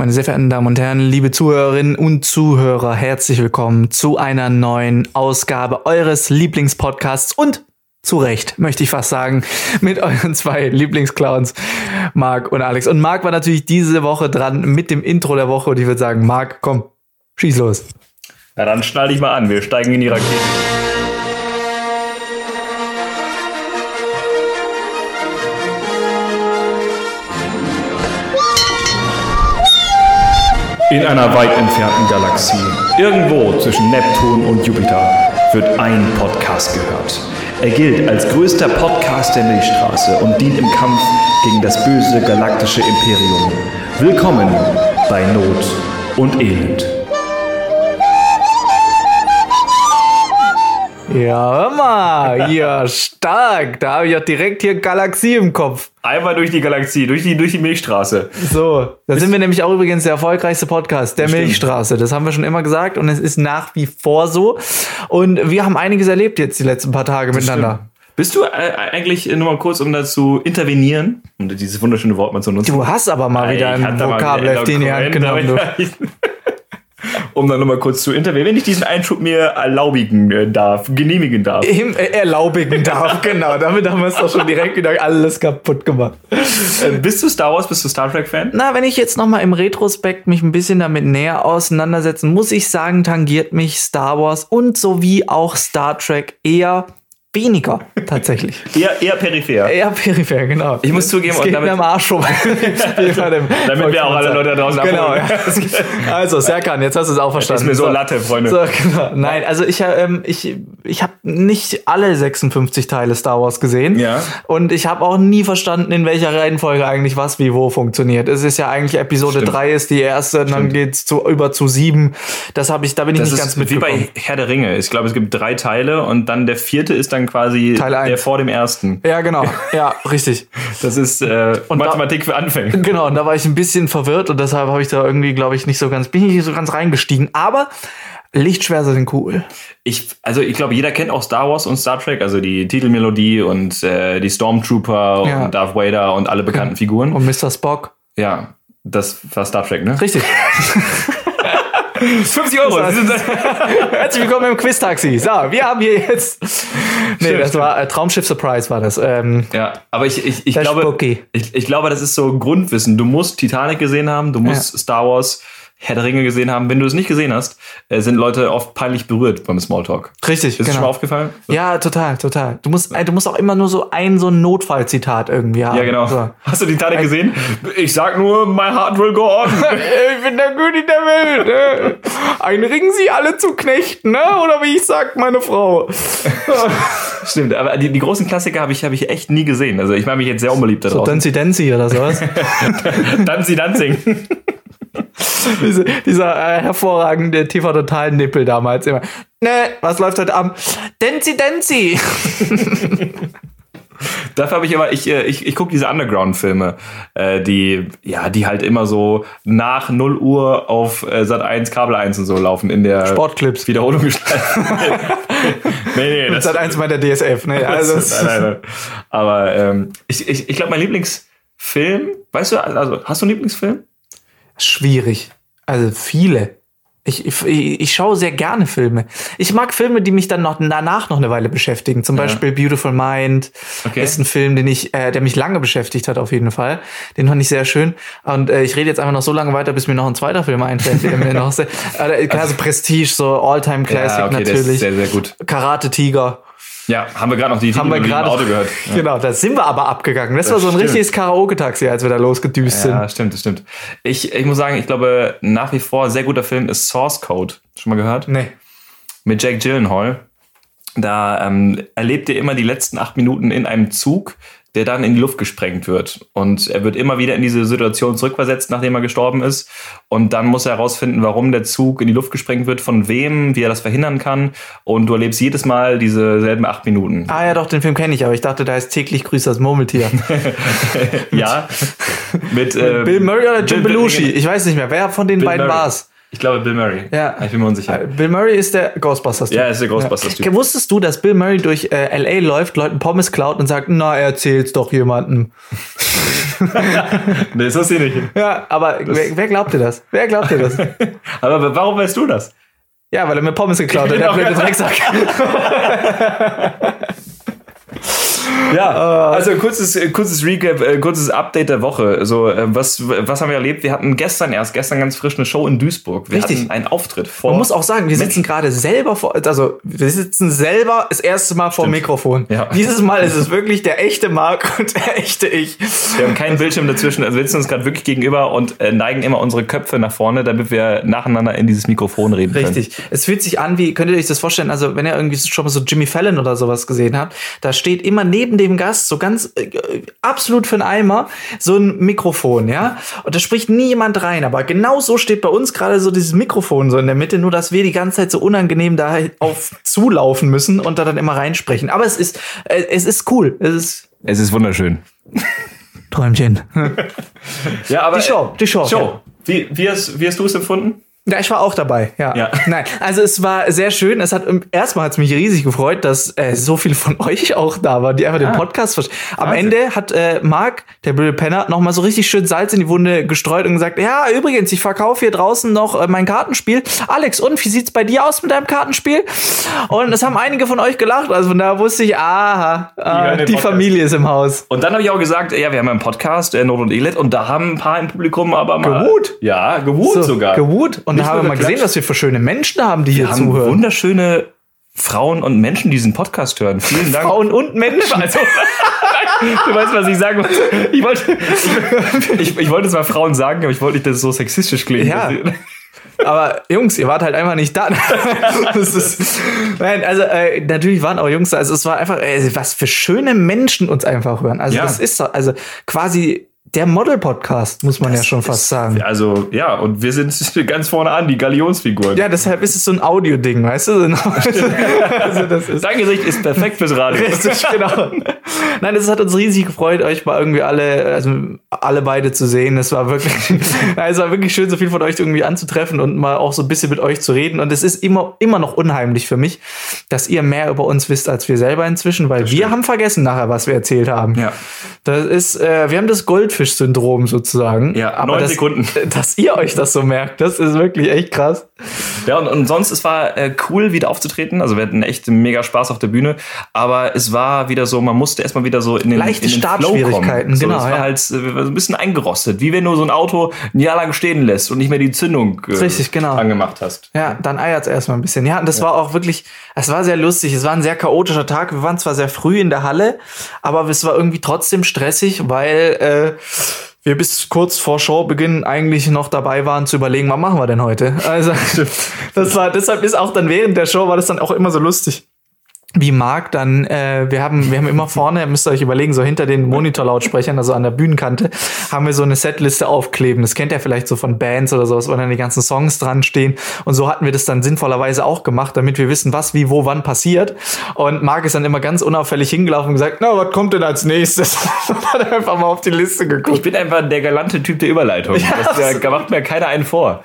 Meine sehr verehrten Damen und Herren, liebe Zuhörerinnen und Zuhörer, herzlich willkommen zu einer neuen Ausgabe eures Lieblingspodcasts und zu Recht, möchte ich fast sagen, mit euren zwei Lieblingsclowns, Marc und Alex. Und Marc war natürlich diese Woche dran mit dem Intro der Woche und ich würde sagen, Marc, komm, schieß los. Na dann schnall dich mal an, wir steigen in die Rakete. In einer weit entfernten Galaxie, irgendwo zwischen Neptun und Jupiter, wird ein Podcast gehört. Er gilt als größter Podcast der Milchstraße und dient im Kampf gegen das böse galaktische Imperium. Willkommen bei Not und Elend. Ja, hör mal, ja, stark. Da habe ich auch direkt hier Galaxie im Kopf. Einmal durch die Galaxie, durch die, durch die Milchstraße. So, da sind wir nämlich auch übrigens der erfolgreichste Podcast der Stimmt. Milchstraße. Das haben wir schon immer gesagt und es ist nach wie vor so. Und wir haben einiges erlebt jetzt die letzten paar Tage miteinander. Bist du äh, eigentlich äh, nur mal kurz, um dazu intervenieren, um dieses wunderschöne Wort mal zu nutzen? Du hast aber mal wieder ein Vokabelheft in die Hand genommen. um dann nochmal kurz zu intervenieren, wenn ich diesen Einschub mir erlaubigen äh, darf, genehmigen darf. Im äh, erlaubigen darf, genau. Damit haben wir es doch schon direkt wieder alles kaputt gemacht. Äh, bist du Star Wars, bist du Star Trek-Fan? Na, wenn ich jetzt noch mal im Retrospekt mich ein bisschen damit näher auseinandersetzen, muss ich sagen, tangiert mich Star Wars und sowie auch Star Trek eher weniger tatsächlich. Eher, eher peripher. Eher peripher, genau. Ich muss zugeben, und geht damit- mir am Arsch vorbei. Damit wir auch alle Leute da draußen Genau, abholen. ja. Also, Serkan, jetzt hast du es auch verstanden. Ist mir so Latte, Freunde. So, genau. Nein, also ich, ähm, ich, ich habe nicht alle 56 Teile Star Wars gesehen. Ja. Und ich habe auch nie verstanden, in welcher Reihenfolge eigentlich was wie wo funktioniert. Es ist ja eigentlich Episode Stimmt. 3 ist die erste, und dann geht's zu über zu 7. Das habe ich, da bin ich Das nicht ist ganz wie mitgekommen. bei Herr der Ringe. Ich glaube, es gibt drei Teile und dann der vierte ist dann quasi Teil eins. der vor dem ersten. Ja, genau. Ja, richtig. Das ist äh, Und da- Mathematik für Anfänger. Genau, und da war ich ein bisschen verwirrt und deshalb habe ich da irgendwie, glaube ich, nicht so ganz, bin ich nicht so ganz reingestiegen. Aber Lichtschwerter sind cool. Ich, also ich glaube, jeder kennt auch Star Wars und Star Trek, also die Titelmelodie und äh, die Stormtrooper Ja. und Darth Vader und alle bekannten Figuren. Und Mr. Spock. Ja, das war Star Trek, ne? Richtig. 50 Euro. Das Herzlich willkommen im Quiz-Taxi. So, wir haben hier jetzt. Nee, Stimmt, das war äh, Traumschiff Surprise war das. Ähm, ja, aber ich, ich, ich glaube, ich, ich glaube, das ist so Grundwissen. Du musst Titanic gesehen haben, du musst Star Wars, Herr der Ringe gesehen haben. Wenn du es nicht gesehen hast, äh, sind Leute oft peinlich berührt beim Smalltalk. richtig, Ist es schon mal genau. aufgefallen? Ja, total, total. Du musst, äh, du musst auch immer nur so ein so ein Notfallzitat irgendwie haben. Ja, genau. So. Hast du Titanic gesehen? Ich sag nur, my heart will go on. Ich bin der König der Welt. Ne? Einringen Sie alle zu Knechten, ne? Oder wie ich sag, meine Frau. Stimmt, aber die, die großen Klassiker habe ich, hab ich echt nie gesehen. Also ich mache mich jetzt sehr unbeliebt da So. Dancy Dancy oder sowas. Danzi Danzing. Diese, dieser äh, hervorragende TV-Total-Nippel damals immer. Ne, was läuft heute Abend? Dancy Dancy. Dafür habe ich immer, ich, äh, ich, ich gucke diese Underground-Filme, äh, die, ja, die halt immer so nach 0 Uhr auf äh, Sat 1, Kabel 1 und so laufen in der Sportclips. Wiederholung gestalten. nee, nee, das, Seit eins meiner DSF, ne? Also, nein, nein, nein. Aber ähm, ich, ich, ich glaube, mein Lieblingsfilm, weißt du, also hast du einen Lieblingsfilm? Schwierig. Also viele. Ich, ich, ich schaue sehr gerne Filme. Ich mag Filme, die mich dann noch danach noch eine Weile beschäftigen. Zum Beispiel Beautiful Mind Okay. ist ein Film, den ich, äh, der mich lange beschäftigt hat, auf jeden Fall. Den fand ich sehr schön. Und äh, ich rede jetzt einfach noch so lange weiter, bis mir noch ein zweiter Film einfällt, der mir noch sehr, äh, also Prestige, so All-Time Classic ja, okay, natürlich. sehr, sehr gut. Karate Tiger. Ja, haben wir gerade noch die Haben wir gerade Auto gehört. Ja. Genau, da sind wir aber abgegangen. Das, Das war so ein stimmt. richtiges Karaoke-Taxi, als wir da losgedüst Ja, sind. stimmt, das stimmt. Ich, ich muss sagen, ich glaube, nach wie vor ein sehr guter Film ist Source Code. Schon mal gehört? Nee. Mit Jake Gyllenhaal. Da ähm, erlebt ihr immer die letzten acht Minuten in einem Zug, der dann in die Luft gesprengt wird. Und er wird immer wieder in diese Situation zurückversetzt, nachdem er gestorben ist. Und dann muss er herausfinden, warum der Zug in die Luft gesprengt wird, von wem, wie er das verhindern kann. Und du erlebst jedes Mal diese selben acht Minuten. Ah ja, doch, den Film kenne ich, aber ich dachte, da ist täglich grüßt das Murmeltier. ja. Mit äh, Bill Murray oder Jim Bill- Belushi? Ich weiß nicht mehr. Wer von den Bill beiden Murray. war's? Ich glaube Bill Murray. Ja. Ich bin mir unsicher. Äh, Bill Murray ist der Ghostbusters-Typ. Ja, ist der Ghostbusters-Typ. Ja. Wusstest du, dass Bill Murray durch äh, L.A. läuft, Leuten Pommes klaut und sagt, na, erzähl's doch jemandem. nee, so sehe ich nicht. Ja, aber wer, wer glaubt dir das? Wer glaubt dir das? Aber warum weißt du das? ja, weil er mir Pommes geklaut hat, der blöde Drecksack. Ja, also kurzes, äh, kurzes Recap, äh, kurzes Update der Woche. So, äh, was, was haben wir erlebt? Wir hatten gestern erst, gestern ganz frisch eine Show in Duisburg. Wir Richtig. hatten einen Auftritt vor. Man muss auch sagen, wir sitzen gerade selber vor, also wir sitzen selber das erste Mal vor dem Mikrofon. Ja. Dieses Mal ist es wirklich der echte Marc und der echte ich. wir haben keinen Bildschirm dazwischen, also wir sitzen uns gerade wirklich gegenüber und neigen immer unsere Köpfe nach vorne, damit wir nacheinander in dieses Mikrofon reden können. Richtig. Es fühlt sich an wie, könnt ihr euch das vorstellen, also wenn ihr irgendwie schon mal so Jimmy Fallon oder sowas gesehen habt, da steht immer neben dem Gast so ganz äh, absolut für einen Eimer so ein Mikrofon, ja? Und da spricht nie jemand rein, aber genau so steht bei uns gerade so dieses Mikrofon so in der Mitte, nur dass wir die ganze Zeit so unangenehm da auf zulaufen müssen und da dann immer reinsprechen. Aber es ist äh, es ist cool. Es ist Es ist wunderschön. Träumchen. Ja, aber Die Show, die Show, Show. ja. Wie, wie hast, wie hast du es empfunden? Ja, ich war auch dabei, ja. Ja. Nein, also es war sehr schön. Es hat erstmal hat es mich riesig gefreut, dass äh, so viele von euch auch da waren, die einfach den Podcast verstehen. Am Wahnsinn. Ende hat äh, Marc, der blöde Penner, noch mal so richtig schön Salz in die Wunde gestreut und gesagt: Ja, übrigens, ich verkaufe hier draußen noch äh, mein Kartenspiel. Alex, und wie sieht's bei dir aus mit deinem Kartenspiel? Und es haben einige von euch gelacht. Also von da wusste ich, aha, ah, die Podcast. Familie ist im Haus. Und dann habe ich auch gesagt, ja, wir haben einen Podcast, äh, Not und Elend, und da haben ein paar im Publikum aber mal. Gewut. Ja, gewut So, sogar. Gewut. Und Nicht da haben wir mal gesehen, was wir für schöne Menschen haben, die hier Wir haben zuhören. wunderschöne Frauen und Menschen, die diesen Podcast hören. Vielen Dank. Frauen und Menschen. Also, du weißt, was ich sagen wollte. Ich wollte, ich, ich wollte zwar Frauen sagen, aber ich wollte nicht, dass es so sexistisch klingt. Ja. Aber Jungs, ihr wart halt einfach nicht da. das ist, nein, also äh, natürlich waren auch Jungs da. Also es war einfach, äh, was für schöne Menschen uns einfach hören. Also Ja. das ist so, also quasi der Model-Podcast, muss man ja schon fast sagen. Also, ja, und wir sind ganz vorne an, die Galionsfiguren. Ja, deshalb ist es so ein Audio-Ding, weißt du? Also das ist Dein Gesicht ist perfekt fürs Radio. Richtig, genau. Nein, es hat uns riesig gefreut, euch mal irgendwie alle, also alle beide zu sehen. Es war wirklich, es war wirklich schön, so viel von euch irgendwie anzutreffen und mal auch so ein bisschen mit euch zu reden. Und es ist immer, immer noch unheimlich für mich, dass ihr mehr über uns wisst als wir selber inzwischen, weil wir haben vergessen nachher, was wir erzählt haben. Ja. Das ist, äh, wir haben das Goldfisch-Syndrom sozusagen. Ja, aber neun das, Sekunden. Dass ihr euch das so merkt, das ist wirklich echt krass. Ja, und, und sonst, es war äh, cool, wieder aufzutreten. Also wir hatten echt mega Spaß auf der Bühne. Aber es war wieder so, man musste erstmal wieder so in den, Leichte in den Startschwierigkeiten, kommen. genau, So, es war ja. halt äh, so ein bisschen eingerostet. Wie wenn du so ein Auto ein Jahr lang stehen lässt und nicht mehr die Zündung äh, Richtig, genau. angemacht hast. Ja, dann eiert's erstmal ein bisschen. Ja, und das war auch wirklich, es war sehr lustig. Es war ein sehr chaotischer Tag. Wir waren zwar sehr früh in der Halle, aber es war irgendwie trotzdem stressig, weil äh, wir bis kurz vor Showbeginn eigentlich noch dabei waren zu überlegen, was machen wir denn heute? Also, das war, deshalb ist auch dann während der Show war das dann auch immer so lustig. Wie Marc dann, äh, wir haben, wir haben immer vorne, müsst ihr euch überlegen, so hinter den Monitorlautsprechern, also an der Bühnenkante, haben wir so eine Setliste aufkleben. Das kennt ihr vielleicht so von Bands oder sowas, wo dann die ganzen Songs dran stehen. Und so hatten wir das dann sinnvollerweise auch gemacht, damit wir wissen, was, wie, wo, wann passiert. Und Marc ist dann immer ganz unauffällig hingelaufen und gesagt, na, was kommt denn als nächstes? und hat einfach mal auf die Liste Ich geguckt. bin einfach der galante Typ der Überleitung. das, da macht mir keiner einen vor.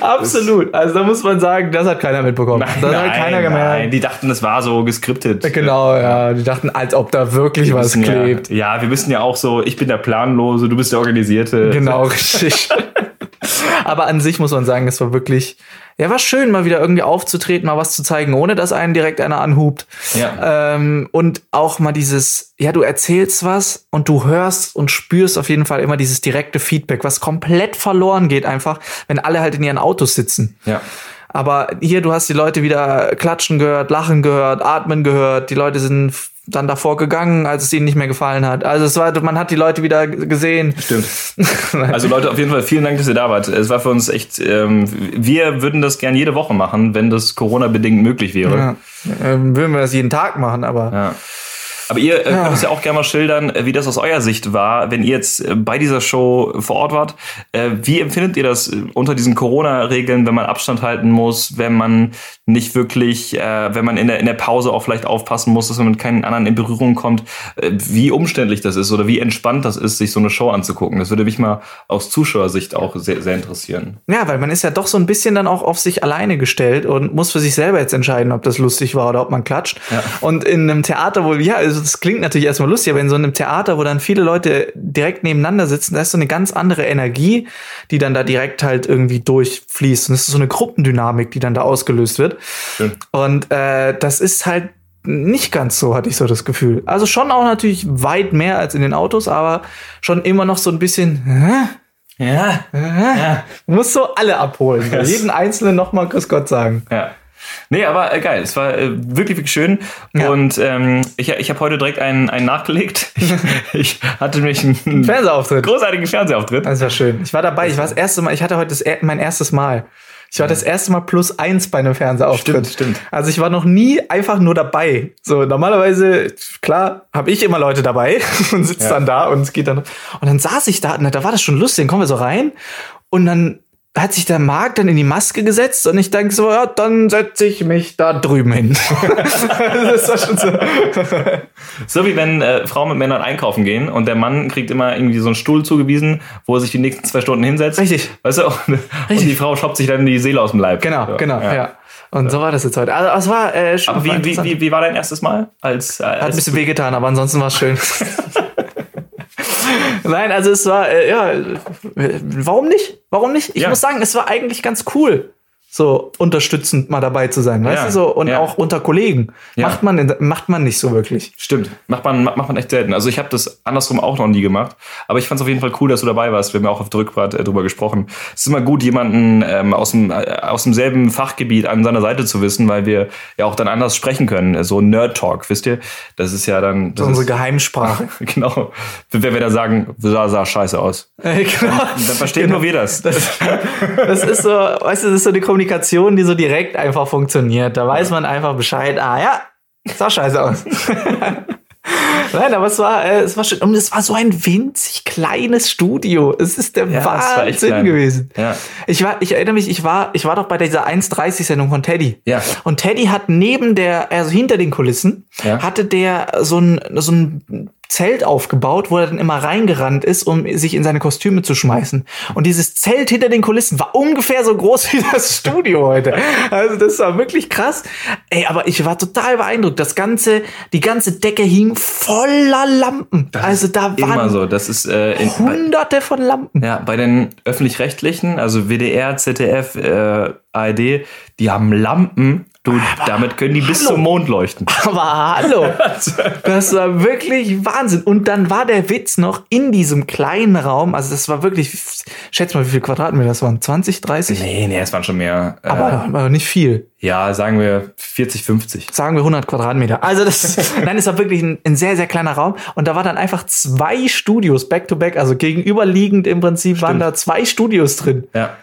Absolut. Also da muss man sagen, das hat keiner mitbekommen. das hat keiner gemerkt. nein, die dachten, das war so geskriptet. Genau, ja. Die dachten, als ob da wirklich was wissen klebt. Ja, ja, wir wissen ja auch so, ich bin der Planlose, du bist der Organisierte. Genau, richtig. Aber an sich muss man sagen, es war wirklich, ja, war schön, mal wieder irgendwie aufzutreten, mal was zu zeigen, ohne dass einen direkt einer anhubt. Ja. Ähm, und auch mal dieses, ja, du erzählst was und du hörst und spürst auf jeden Fall immer dieses direkte Feedback, was komplett verloren geht einfach, wenn alle halt in ihren Autos sitzen. ja. Aber hier, du hast die Leute wieder klatschen gehört, lachen gehört, atmen gehört. Die Leute sind dann davor gegangen, als es ihnen nicht mehr gefallen hat. Also es war, man hat die Leute wieder gesehen. Stimmt. Also Leute, auf jeden Fall vielen Dank, dass ihr da wart. Es war für uns echt, ähm, wir würden das gern jede Woche machen, wenn das Corona-bedingt möglich wäre. Ja. Ähm, würden wir das jeden Tag machen, aber Ja. Aber ihr äh, könnt uns ja auch gerne mal schildern, äh, wie das aus eurer Sicht war, wenn ihr jetzt äh, bei dieser Show vor Ort wart. Äh, wie empfindet ihr das äh, unter diesen Corona-Regeln, wenn man Abstand halten muss, wenn man nicht wirklich, äh, wenn man in der, in der Pause auch vielleicht aufpassen muss, dass man mit keinen anderen in Berührung kommt, äh, wie umständlich das ist oder wie entspannt das ist, sich so eine Show anzugucken? Das würde mich mal aus Zuschauersicht auch sehr, sehr interessieren. Ja, weil man ist ja doch so ein bisschen dann auch auf sich alleine gestellt und muss für sich selber jetzt entscheiden, ob das lustig war oder ob man klatscht. Ja. Und in einem Theater, wo, ja, also das klingt natürlich erstmal lustig, aber in so einem Theater, wo dann viele Leute direkt nebeneinander sitzen, da ist so eine ganz andere Energie, die dann da direkt halt irgendwie durchfließt. Und es ist so eine Gruppendynamik, die dann da ausgelöst wird. Schön. Und äh, das ist halt nicht ganz so, hatte ich so das Gefühl. Also schon auch natürlich weit mehr als in den Autos, aber schon immer noch so ein bisschen, hä? Ja. Hä? Muss so alle abholen. Yes. Jeden Einzelnen nochmal Grüß Gott sagen. Ja. Nee, aber äh, geil. Es war äh, wirklich, wirklich schön. Ja. Und ähm, ich, ich habe heute direkt einen, einen nachgelegt. Ich, ich hatte nämlich einen Fernsehauftritt. großartigen Fernsehauftritt. Das war schön. Ich war dabei. Ich war das erste Mal, ich hatte heute das, mein erstes Mal. Ich war das erste Mal plus eins bei einem Fernsehauftritt. Stimmt, stimmt. Also ich war noch nie einfach nur dabei. So normalerweise, klar, habe ich immer Leute dabei und sitze Ja. dann da und es geht dann. Und dann saß ich da, und da war das schon lustig. Dann kommen wir so rein und dann hat sich der Marc dann in die Maske gesetzt und ich denke so, ja, dann setze ich mich da drüben hin. das war schon so. So wie wenn äh, Frauen mit Männern einkaufen gehen und der Mann kriegt immer irgendwie so einen Stuhl zugewiesen, wo er sich die nächsten zwei Stunden hinsetzt. Richtig. Weißt du? Und, und die Frau schoppt sich dann die Seele aus dem Leib. Genau, Ja. genau, ja. Und so war das jetzt heute. Also es war äh, schon Aber wie, wie, wie, wie war dein erstes Mal? Als, äh, Hat ein als bisschen wehgetan, aber ansonsten war es schön. Nein, also es war, äh, ja, warum nicht? Warum nicht? Ich Ja. muss sagen, es war eigentlich ganz cool, so unterstützend mal dabei zu sein, weißt Ja, du, so und ja. auch unter Kollegen. Ja. Macht man macht man nicht so wirklich. Stimmt, macht man, macht man echt selten. Also ich habe das andersrum auch noch nie gemacht, aber ich fand es auf jeden Fall cool, dass du dabei warst. Wir haben ja auch auf der Rückfahrt äh, drüber gesprochen. Es ist immer gut, jemanden ähm, aus, dem, äh, aus demselben Fachgebiet an seiner Seite zu wissen, weil wir ja auch dann anders sprechen können. So Nerd Talk, wisst ihr? Das ist ja dann... Das Das ist unsere ist, Geheimsprache. genau. Wenn wir da sagen, sah, sah scheiße aus. Äh, genau. Dann verstehen nur wir das. Das ist so, weißt du, das ist so die Kommunikation, die so direkt einfach funktioniert. Da weiß man einfach Bescheid. Ah ja, sah scheiße aus. Nein, aber es war, äh, es war schön. Und es war so ein winzig kleines Studio. Es ist der Ja, war Wahnsinn gewesen. Ja. Ich war, ich erinnere mich, ich war, ich war doch bei dieser 1.30-Sendung von Teddy. Ja. Und Teddy hat neben der, also hinter den Kulissen, Ja. hatte der so ein, so ein Zelt aufgebaut, wo er dann immer reingerannt ist, um sich in seine Kostüme zu schmeißen. Und dieses Zelt hinter den Kulissen war ungefähr so groß wie das Studio heute. Also das war wirklich krass. Ey, aber ich war total beeindruckt. Das ganze, die ganze Decke hing voller Lampen. also da Immer waren so. Das ist äh, in, hunderte von Lampen. Ja, bei den öffentlich-rechtlichen, also WDR, ZDF, äh, ARD, die haben Lampen. Du, damit können die bis hallo. zum Mond leuchten. Aber hallo, das war wirklich Wahnsinn. Und dann war der Witz noch in diesem kleinen Raum, also das war wirklich, schätz mal, wie viel Quadratmeter das waren? 20, 30? Nee, nee, es waren schon mehr. Äh, Aber, aber nicht viel. ja, sagen wir 40, 50. Sagen wir 100 Quadratmeter. Also das, nein, es war wirklich ein, ein sehr, sehr kleiner Raum. Und da war dann einfach zwei Studios back to back, also gegenüberliegend im Prinzip waren da zwei Studios drin. Ja.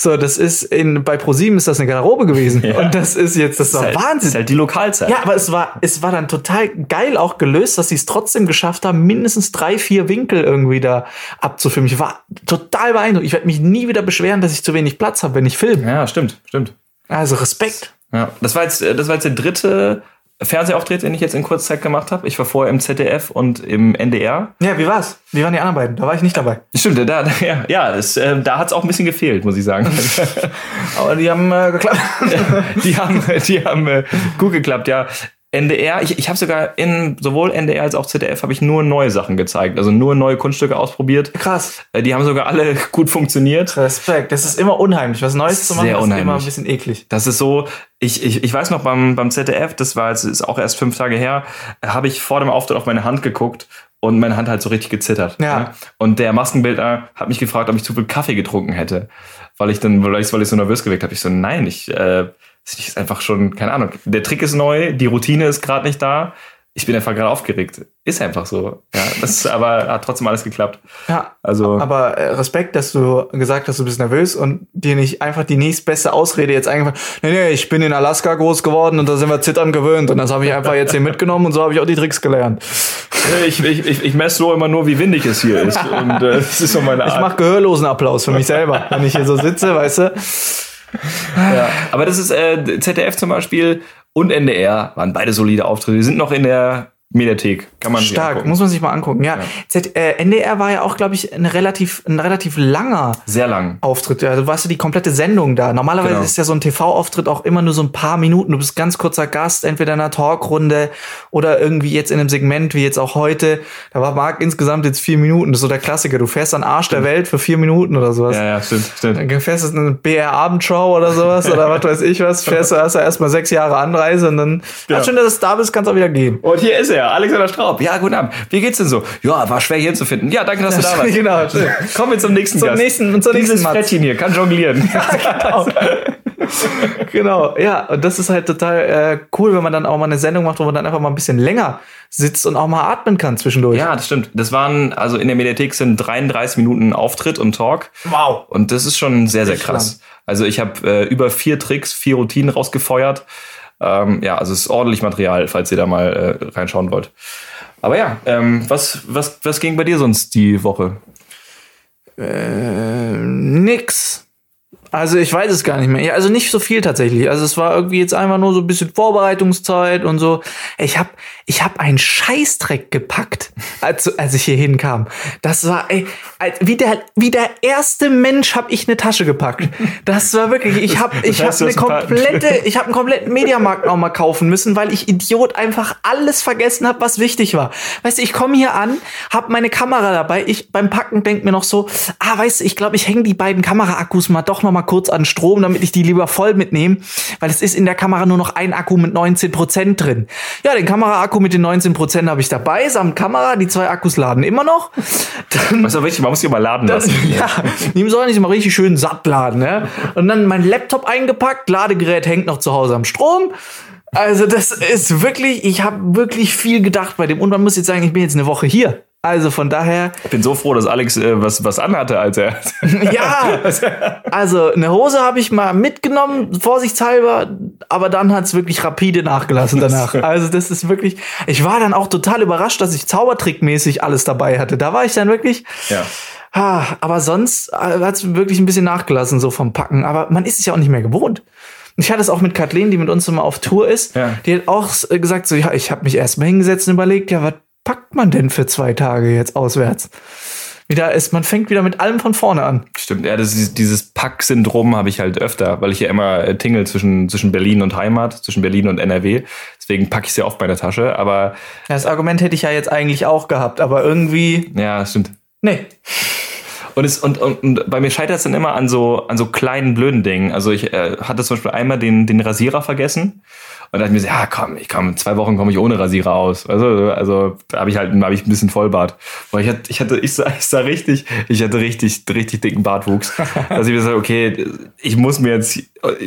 So, das ist in, bei ProSieben ist das eine Garderobe gewesen. Ja. Und das ist jetzt, das war Ist halt, Wahnsinn. Ist halt die Lokalzeit. Ja, aber es war, es war dann total geil auch gelöst, dass sie es trotzdem geschafft haben, mindestens drei, vier Winkel irgendwie da abzufilmen. Ich war total beeindruckt. Ich werde mich nie wieder beschweren, dass ich zu wenig Platz habe, wenn ich filme. ja, stimmt, stimmt. Also Respekt. Ja, das war jetzt, das war jetzt der dritte Fernsehauftritt, den ich jetzt in Kurzzeit gemacht habe. Ich war vorher im ZDF und im NDR. Ja, wie war's? Wie waren die anderen beiden? Da war ich nicht dabei. Stimmt, da, ja, ja das, äh, da hat es auch ein bisschen gefehlt, muss ich sagen. Aber die haben äh, geklappt. die haben, die haben äh, gut geklappt, ja. NDR, ich, ich habe sogar in sowohl NDR als auch ZDF habe ich nur neue Sachen gezeigt, also nur neue Kunststücke ausprobiert. Krass. Äh, Die haben sogar alle gut funktioniert. Respekt. Das ist immer unheimlich. Was Neues zu machen, Sehr ist unheimlich. immer ein bisschen eklig. Das ist so, ich, ich, ich weiß noch beim, beim ZDF, das war jetzt ist auch erst fünf Tage her, äh, habe ich vor dem Auftritt auf meine Hand geguckt und meine Hand halt so richtig gezittert. Ja. ne? Und der Maskenbildner hat mich gefragt, ob ich zu viel Kaffee getrunken hätte, weil ich dann, weil ich, weil ich so nervös gewirkt habe. Ich so, nein, ich, äh, ist einfach schon, keine Ahnung. Der Trick ist neu, die Routine ist gerade nicht da. ich bin einfach gerade aufgeregt. Ist einfach so. Ja, das ist aber hat trotzdem alles geklappt. Ja, also. Aber äh, Respekt, dass du gesagt hast, du bist nervös und dir nicht einfach die nächstbeste Ausrede jetzt eingefallen. Nee, nee, ich bin in Alaska groß geworden und da sind wir zittern gewöhnt und das habe ich einfach jetzt hier mitgenommen und so habe ich auch die Tricks gelernt. Ich, ich, ich, ich messe so immer nur, wie windig es hier ist. Und äh, das ist so meine Art. Ich mache gehörlosen Applaus für mich selber, wenn ich hier so sitze, weißt du. Ja, aber das ist äh, ZDF zum Beispiel und NDR waren beide solide Auftritte. Die sind noch in der Mediathek. Kann man Stark, muss man sich mal angucken. Ja, ja. Z äh, NDR war ja auch, glaube ich, eine relativ, ein relativ langer Sehr lang. Auftritt. Also warst du die komplette Sendung da. Normalerweise genau. ist ja so ein TV-Auftritt auch immer nur so ein paar Minuten. Du bist ganz kurzer Gast, entweder in einer Talkrunde oder irgendwie jetzt in einem Segment, wie jetzt auch heute. Da war Marc insgesamt jetzt vier Minuten. Das ist so der Klassiker. Du fährst an Arsch stimmt. der Welt für vier Minuten oder sowas. Ja, ja, stimmt, stimmt. Dann fährst du eine BR-Abendshow oder sowas oder was weiß ich was. Fährst du erst erstmal sechs Jahre Anreise und dann, ja. schön, dass du da bist, kannst auch wieder gehen. Und hier ist er, Alexander Straub. Ja, guten Abend. Wie geht's denn so? Ja, war schwer hier zu finden. Ja, danke, dass du da warst. genau. Kommen wir zum nächsten zum Gast. Nächsten, zum Dieses nächsten Frettchen hier kann jonglieren. Ja, genau. genau, ja, und das ist halt total äh, cool, wenn man dann auch mal eine Sendung macht, wo man dann einfach mal ein bisschen länger sitzt und auch mal atmen kann zwischendurch. Ja, das stimmt. Das waren, also in der Mediathek sind 33 Minuten Auftritt und Talk. Wow. Und das ist schon sehr, sehr krass. Also ich habe äh, über vier Tricks, vier Routinen rausgefeuert. Ähm, ja, also es ist ordentlich Material, falls ihr da mal äh, reinschauen wollt. Aber ja, ähm, was, was, was ging bei dir sonst die Woche? Äh, nix. Also ich weiß es gar nicht mehr. Ja, also nicht so viel tatsächlich. Also es war irgendwie jetzt einfach nur so ein bisschen Vorbereitungszeit und so. Ich habe ich hab einen Scheißdreck gepackt, als, als ich hier hinkam. Das war, ey, wie der, wie der erste Mensch habe ich eine Tasche gepackt. Das war wirklich, ich habe ich hab eine komplette, ich habe einen kompletten Mediamarkt noch mal kaufen müssen, weil ich Idiot einfach alles vergessen habe, was wichtig war. Weißt du, ich komme hier an, habe meine Kamera dabei. Ich beim Packen denk mir noch so, ah, weißt du, ich glaube, ich hänge die beiden Kameraakkus mal doch noch mal kurz an Strom, damit ich die lieber voll mitnehme, weil es ist in der Kamera nur noch ein Akku mit 19 Prozent drin. Ja, den Kameraakku mit den 19 Prozent habe ich dabei, samt Kamera. Die zwei Akkus laden immer noch. Dann, was ist wichtig, man muss die mal laden lassen. Dann, ja, die sollen nicht mal richtig schön satt laden. Ne? Und dann mein Laptop eingepackt, Ladegerät hängt noch zu Hause am Strom. Also das ist wirklich, ich habe wirklich viel gedacht bei dem. Und man muss jetzt sagen, ich bin jetzt eine Woche hier. Also von daher. Ich bin so froh, dass Alex äh, was, was anhatte, als er. ja! Also eine Hose habe ich mal mitgenommen, vorsichtshalber, aber dann hat es wirklich rapide nachgelassen danach. Also das ist wirklich. Ich war dann auch total überrascht, dass ich Zaubertrickmäßig alles dabei hatte. Da war ich dann wirklich. Ja. Ah, aber sonst äh, hat es wirklich ein bisschen nachgelassen, so vom Packen. Aber man ist es ja auch nicht mehr gewohnt. Ich hatte es auch mit Kathleen, die mit uns immer auf Tour ist. Ja. Die hat auch äh, gesagt, so, ja, ich habe mich erst mal hingesetzt und überlegt, ja, was packt man denn für zwei Tage jetzt auswärts? Wieder ist, man fängt wieder mit allem von vorne an. Stimmt, ja, das ist, dieses Pack-Syndrom habe ich halt öfter, weil ich ja immer äh, tingle zwischen, zwischen Berlin und Heimat, zwischen Berlin und NRW. Deswegen packe ich sie oft bei der Tasche, aber. Das Argument hätte ich ja jetzt eigentlich auch gehabt, aber irgendwie. Ja, stimmt. Nee. Und, es, und, und, und bei mir scheitert es dann immer an so, an so kleinen, blöden Dingen. Also ich äh, hatte zum Beispiel einmal den, den Rasierer vergessen. Und dann dachte ich mir so, ja komm, ich komme, zwei Wochen komme ich ohne Rasierer aus. Also, also da habe ich halt hab ich ein bisschen Vollbart. Weil ich hatte, ich hatte, ich sah, ich sah richtig, ich hatte richtig, richtig dicken Bartwuchs. dass ich mir so, okay, ich muss mir jetzt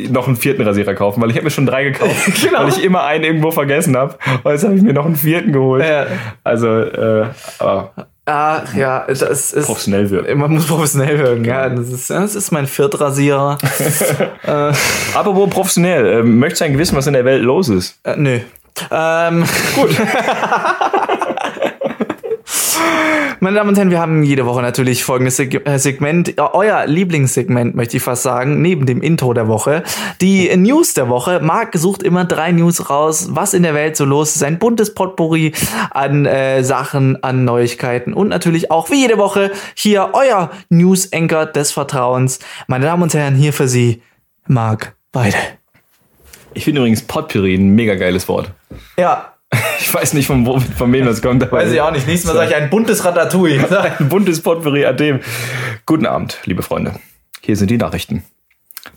noch einen vierten Rasierer kaufen, weil ich habe mir schon drei gekauft, genau. weil ich immer einen irgendwo vergessen habe. Und jetzt habe ich mir noch einen vierten geholt. Ja. Also, äh, aber Ach ja, das ist. Professionell wirken. Man muss professionell wirken, ja. Das ist, das ist mein Viertrasierer. äh, Apropos professionell, äh, möchtest du ein Gewissen, was in der Welt los ist? Äh, nö. Ähm, gut. Meine Damen und Herren, wir haben jede Woche natürlich folgendes äh, Segment, euer Lieblingssegment, möchte ich fast sagen, neben dem Intro der Woche. Die News der Woche. Marc sucht immer drei News raus, was in der Welt so los ist. Ein buntes Potpourri an äh, Sachen, an Neuigkeiten und natürlich auch wie jede Woche hier euer News-Anchor des Vertrauens. Meine Damen und Herren, hier für Sie, Marc Beide. Ich finde übrigens Potpourri ein mega geiles Wort. Ja, Ich weiß nicht, von, wo, von wem das kommt. Weiß ich auch nicht. Nächstes Mal sage ich ein buntes Ratatouille. ein buntes Potpourri an dem. Guten Abend, liebe Freunde. Hier sind die Nachrichten.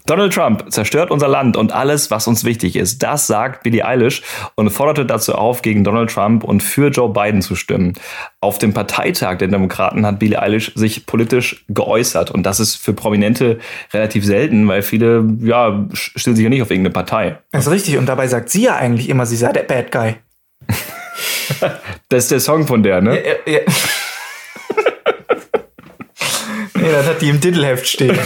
Donald Trump zerstört unser Land und alles, was uns wichtig ist. Das sagt Billie Eilish und forderte dazu auf, gegen Donald Trump und für Joe Biden zu stimmen. Auf dem Parteitag der Demokraten hat Billie Eilish sich politisch geäußert und das ist für Prominente relativ selten, weil viele, ja, stellen sich ja nicht auf irgendeine Partei. Das ist richtig und dabei sagt sie ja eigentlich immer, sie sei der Bad Guy. Das ist der Song von der, ne? Ja, ja. nee, das hat die im Titelheft stehen.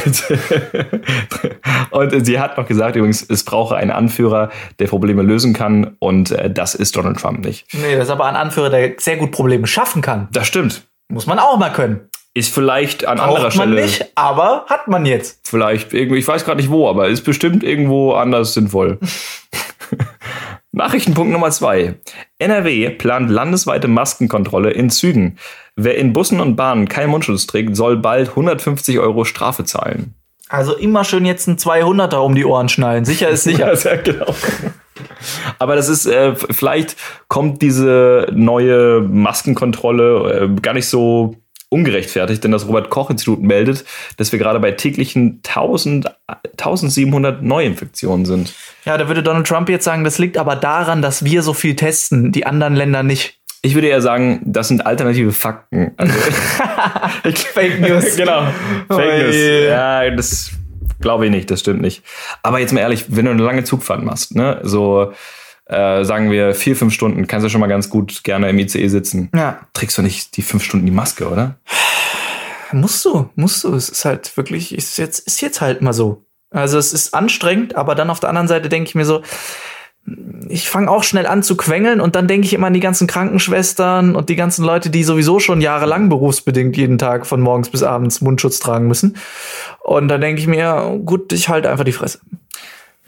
Und sie hat noch gesagt, übrigens, es brauche einen Anführer, der Probleme lösen kann. Und äh, das ist Donald Trump nicht. Nee, das ist aber ein Anführer, der sehr gut Probleme schaffen kann. Das stimmt. Muss man auch mal können. Ist vielleicht an anderer Braucht man Stelle. nicht, aber hat man jetzt. Vielleicht irgendwie, ich weiß gerade nicht wo, aber ist bestimmt irgendwo anders sinnvoll. Nachrichtenpunkt Nummer zwei. NRW plant landesweite Maskenkontrolle in Zügen. Wer in Bussen und Bahnen keinen Mundschutz trägt, soll bald 150 Euro Strafe zahlen. Also immer schön jetzt ein 200er um die Ohren schnallen. Sicher ist sicher. Ja, genau. Aber das ist, äh, vielleicht kommt diese neue Maskenkontrolle äh, gar nicht so ungerechtfertigt, denn das Robert-Koch-Institut meldet, dass wir gerade bei täglichen 1000, 1700 Neuinfektionen sind. Ja, da würde Donald Trump jetzt sagen, das liegt aber daran, dass wir so viel testen, die anderen Länder nicht. Ich würde eher sagen, das sind alternative Fakten. Also, Fake News. genau. Fake Oh News. Ja, das glaube ich nicht, das stimmt nicht. Aber jetzt mal ehrlich, wenn du eine lange Zugfahrt machst, ne, so äh, sagen wir vier, fünf Stunden, kannst du schon mal ganz gut gerne im ICE sitzen. Ja. Trägst du nicht die fünf Stunden die Maske, oder? Musst du, musst du. Es ist halt wirklich, ist jetzt, ist jetzt halt mal so. Also es ist anstrengend, aber dann auf der anderen Seite denke ich mir so, ich fange auch schnell an zu quengeln und dann denke ich immer an die ganzen Krankenschwestern und die ganzen Leute, die sowieso schon jahrelang berufsbedingt jeden Tag von morgens bis abends Mundschutz tragen müssen. Und dann denke ich mir, gut, ich halte einfach die Fresse.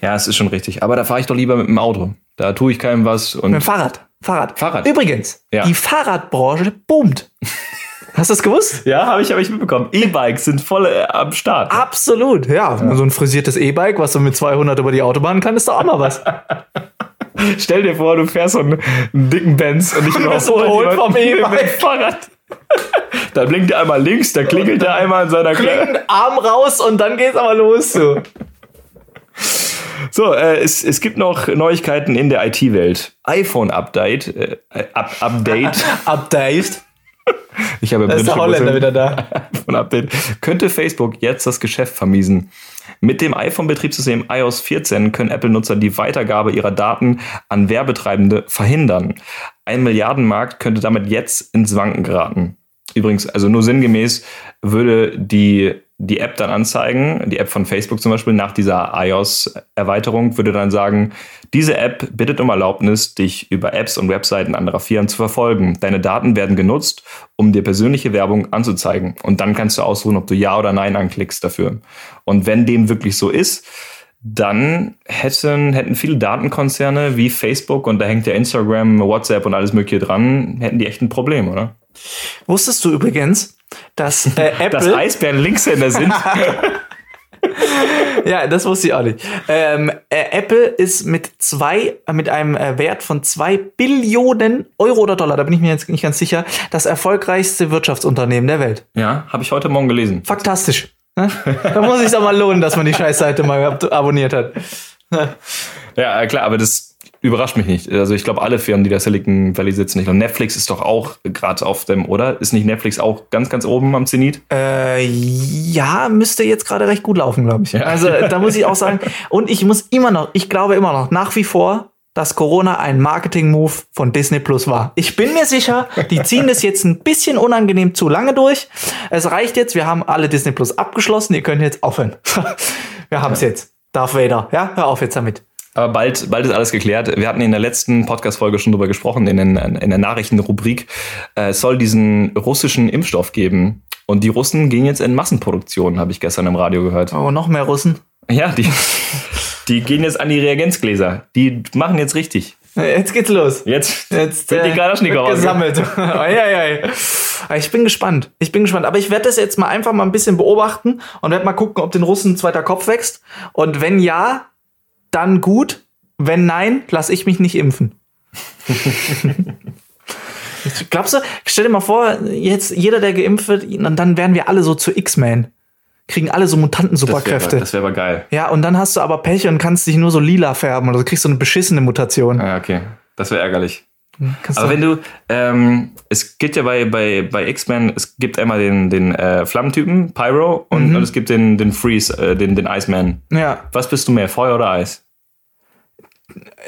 Ja, es ist schon richtig. Aber da fahre ich doch lieber mit dem Auto. Da tue ich keinem was und Mit dem Fahrrad. Fahrrad. Fahrrad. Übrigens, Ja. die Fahrradbranche boomt. Hast du das gewusst? ja, habe ich, hab ich mitbekommen. E-Bikes sind voll äh, am Start. Absolut, ja. So ein frisiertes E-Bike, was du mit 200 über die Autobahn kann, ist doch auch mal was. Stell dir vor, du fährst so einen, einen dicken Benz und ich Und wirst überholt vom E-Bike. Fahrrad. Da blinkt er einmal links, da klingelt er einmal an seiner. Einen Arm raus und dann geht's aber los. So. So, äh, es, es gibt noch Neuigkeiten in der IT-Welt. iPhone-Update. Äh, up, Update. Update. Ich habe Da ist der Holländer wieder da. iPhone-Update. Könnte Facebook jetzt das Geschäft vermiesen? Mit dem iPhone-Betriebssystem iOS 14 können Apple-Nutzer die Weitergabe ihrer Daten an Werbetreibende verhindern. Ein Milliardenmarkt könnte damit jetzt ins Wanken geraten. Übrigens, also nur sinngemäß würde die, die App dann anzeigen, die App von Facebook zum Beispiel, nach dieser iOS-Erweiterung, würde dann sagen, diese App bittet um Erlaubnis, dich über Apps und Webseiten anderer Firmen zu verfolgen. Deine Daten werden genutzt, um dir persönliche Werbung anzuzeigen. Und dann kannst du ausruhen, ob du Ja oder Nein anklickst dafür. Und wenn dem wirklich so ist, dann hätten, hätten viele Datenkonzerne wie Facebook und da hängt ja Instagram, WhatsApp und alles Mögliche dran, hätten die echt ein Problem, oder? Wusstest du übrigens, dass äh, Apple. Dass Eisbären Linkshänder sind. ja, das wusste ich auch nicht. Ähm, äh, Apple ist mit zwei, äh, mit einem äh, Wert von zwei Billionen Euro oder Dollar, da bin ich mir jetzt nicht ganz sicher, das erfolgreichste Wirtschaftsunternehmen der Welt. ja, habe ich heute Morgen gelesen. Fantastisch. Ne? Da muss sich doch mal lohnen, dass man die Scheißseite mal ab abonniert hat. Ja, äh, klar, aber das überrascht mich nicht. Also ich glaube, alle Firmen, die da Silicon Valley sitzen, nicht. Und Netflix ist doch auch gerade auf dem, oder? Ist nicht Netflix auch ganz, ganz oben am Zenit? Äh, ja, müsste jetzt gerade recht gut laufen, glaube ich. Also da muss ich auch sagen, und ich muss immer noch, ich glaube immer noch, nach wie vor, dass Corona ein Marketing-Move von Disney Plus war. Ich bin mir sicher, die ziehen das jetzt ein bisschen unangenehm zu lange durch. Es reicht jetzt, wir haben alle Disney Plus abgeschlossen, ihr könnt jetzt aufhören. wir haben es jetzt. Darth Vader, ja, hör auf jetzt damit. Aber bald, bald ist alles geklärt. Wir hatten in der letzten Podcast-Folge schon drüber gesprochen, in, den, in der Nachrichtenrubrik. Äh, Es soll diesen russischen Impfstoff geben. Und die Russen gehen jetzt in Massenproduktion, habe ich gestern im Radio gehört. Oh, noch mehr Russen. Ja, die, die gehen jetzt an die Reagenzgläser. Die machen jetzt richtig. Jetzt geht's los. Jetzt, Jetzt wird die Kalaschnikow ausge- gesammelt. Ich bin gespannt. Ich bin gespannt. Aber ich werde das jetzt mal einfach mal ein bisschen beobachten und werde mal gucken, ob den Russen ein zweiter Kopf wächst. Und wenn ja, dann gut. Wenn nein, lasse ich mich nicht impfen. Glaubst du, stell dir mal vor, jetzt jeder, der geimpft wird, und dann werden wir alle so zu X-Men. Kriegen alle so Das wäre Mutanten-Superkräfte. das wär aber geil. Ja, und dann hast du aber Pech und kannst dich nur so lila färben oder du kriegst so eine beschissene Mutation. Ja, okay. Das wäre ärgerlich. Kannst Aber wenn du, ähm, es gibt ja bei, bei, bei X-Men, es gibt einmal den, den äh, Flammentypen, Pyro, und, und es gibt den, den Freeze, äh, den, den Iceman. ja, Was bist du mehr, Feuer oder Eis?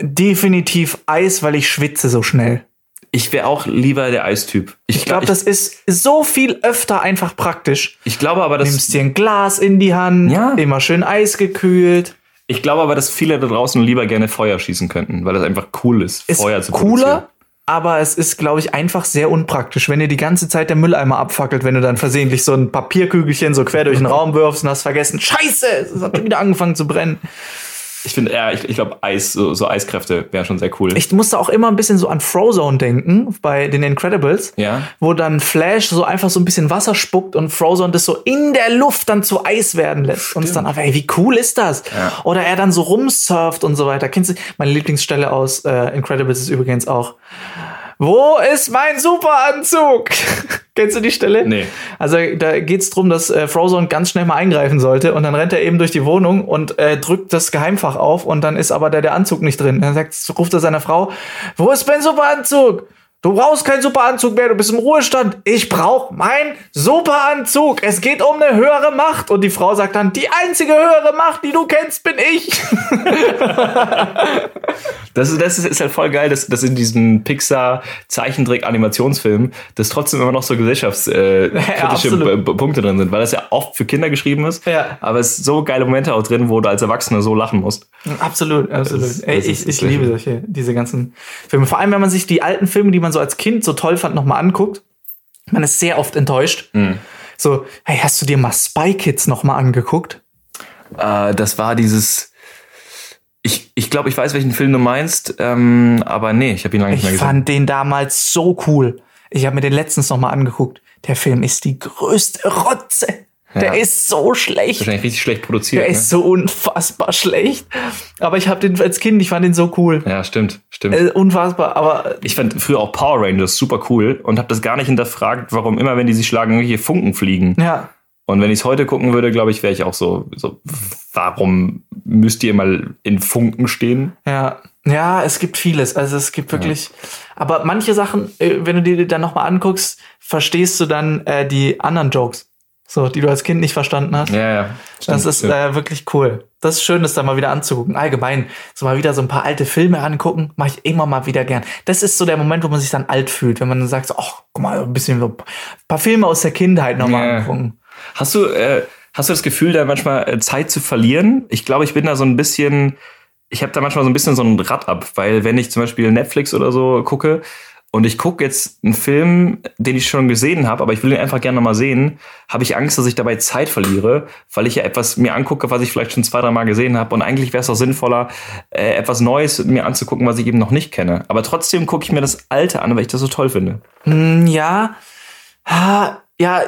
definitiv Eis, weil ich schwitze so schnell. Ich wäre auch lieber der Eistyp. Ich glaube, das ist so viel öfter einfach praktisch. Ich glaube aber, dass. Nimmst dir ein Glas in die Hand, Ja. immer schön eisgekühlt. Ich glaube aber, dass viele da draußen lieber gerne Feuer schießen könnten, weil das einfach cool ist, Ist Feuer zu cooler, aber es ist, glaube ich, einfach sehr unpraktisch, wenn dir die ganze Zeit der Mülleimer abfackelt, wenn du dann versehentlich so ein Papierkügelchen so quer durch den Raum wirfst und hast vergessen, scheiße, es hat wieder angefangen zu brennen. Ich finde, ja, ich, ich glaube, Eis, so, so Eiskräfte wären schon sehr cool. Ich musste auch immer ein bisschen so an Frozone denken, bei den Incredibles, Ja. wo dann Flash so einfach so ein bisschen Wasser spuckt und Frozone das so in der Luft dann zu Eis werden lässt. Und es dann, aber ey, wie cool ist das? Ja. Oder er dann so rumsurft und so weiter. Kennst du, meine Lieblingsstelle aus äh, Incredibles ist übrigens auch, wo ist mein Superanzug? Kennst du die Stelle? Nee. Also da geht's drum, dass äh, Frozone ganz schnell mal eingreifen sollte und dann rennt er eben durch die Wohnung und äh, drückt das Geheimfach auf und dann ist aber der, der Anzug nicht drin. Dann sagt, ruft er seiner Frau, wo ist mein Superanzug? Du brauchst keinen Superanzug mehr, du bist im Ruhestand. Ich brauch meinen Superanzug. Es geht um eine höhere Macht. Und die Frau sagt dann, die einzige höhere Macht, die du kennst, bin ich. Das, ist, das ist, halt voll geil, dass, dass in diesen Pixar-Zeichentrick-Animationsfilmen das trotzdem immer noch so gesellschaftskritische äh. B- Punkte drin sind, weil das ja oft für Kinder geschrieben ist. Ja. Aber es sind so geile Momente auch drin, wo du als Erwachsener so lachen musst. Absolut, absolut. Das- Ey, das ich ich liebe solche, diese ganzen Filme. Vor allem, wenn man sich die alten Filme, die man so als Kind so toll fand, nochmal anguckt. Man ist sehr oft enttäuscht. Mhm. So, hey, hast du dir mal Spy Kids nochmal angeguckt? Äh, das war dieses. Ich, ich glaube, ich weiß, welchen Film du meinst, ähm, aber nee, ich habe ihn lange nicht Ich mehr gesehen. fand den damals so cool. Ich habe mir den letztens nochmal angeguckt. Der Film ist die größte Rotze. Der Ja. ist so schlecht. Wahrscheinlich richtig schlecht produziert. Der ist so unfassbar schlecht. Aber ich habe den als Kind, ich fand den so cool. ne? Ja, stimmt, stimmt. Äh, unfassbar, aber Ich fand früher auch Power Rangers super cool und habe das gar nicht hinterfragt, warum immer, wenn die sich schlagen, irgendwelche Funken fliegen. ja. Und wenn ich es heute gucken würde, glaube ich, wäre ich auch so, so, warum müsst ihr mal in Funken stehen? Ja, ja, es gibt vieles. Also es gibt wirklich, aber manche Sachen, äh, wenn du dir die dann nochmal anguckst, verstehst du dann äh, die anderen Jokes, so die du als Kind nicht verstanden hast. Ja, ja. das ist äh, wirklich cool. Das ist schön, das da mal wieder anzugucken. Allgemein, so mal wieder so ein paar alte Filme angucken, mache ich immer mal wieder gern. Das ist so der Moment, wo man sich dann alt fühlt, wenn man dann sagt, so, ach, guck mal, ein bisschen so ein paar Filme aus der Kindheit nochmal Ja. angucken. Hast du, äh, hast du das Gefühl, da manchmal äh, Zeit zu verlieren? Ich glaube, ich bin da so ein bisschen, ich habe da manchmal so ein bisschen so ein Rad ab, weil wenn ich zum Beispiel Netflix oder so gucke und ich gucke jetzt einen Film, den ich schon gesehen habe, aber ich will ihn einfach gerne mal sehen, habe ich Angst, dass ich dabei Zeit verliere, weil ich ja etwas mir angucke, was ich vielleicht schon zwei, drei Mal gesehen habe. Und eigentlich wäre es auch sinnvoller, äh, etwas Neues mir anzugucken, was ich eben noch nicht kenne. Aber trotzdem gucke ich mir das Alte an, weil ich das so toll finde. Hm, ja, ha, ja,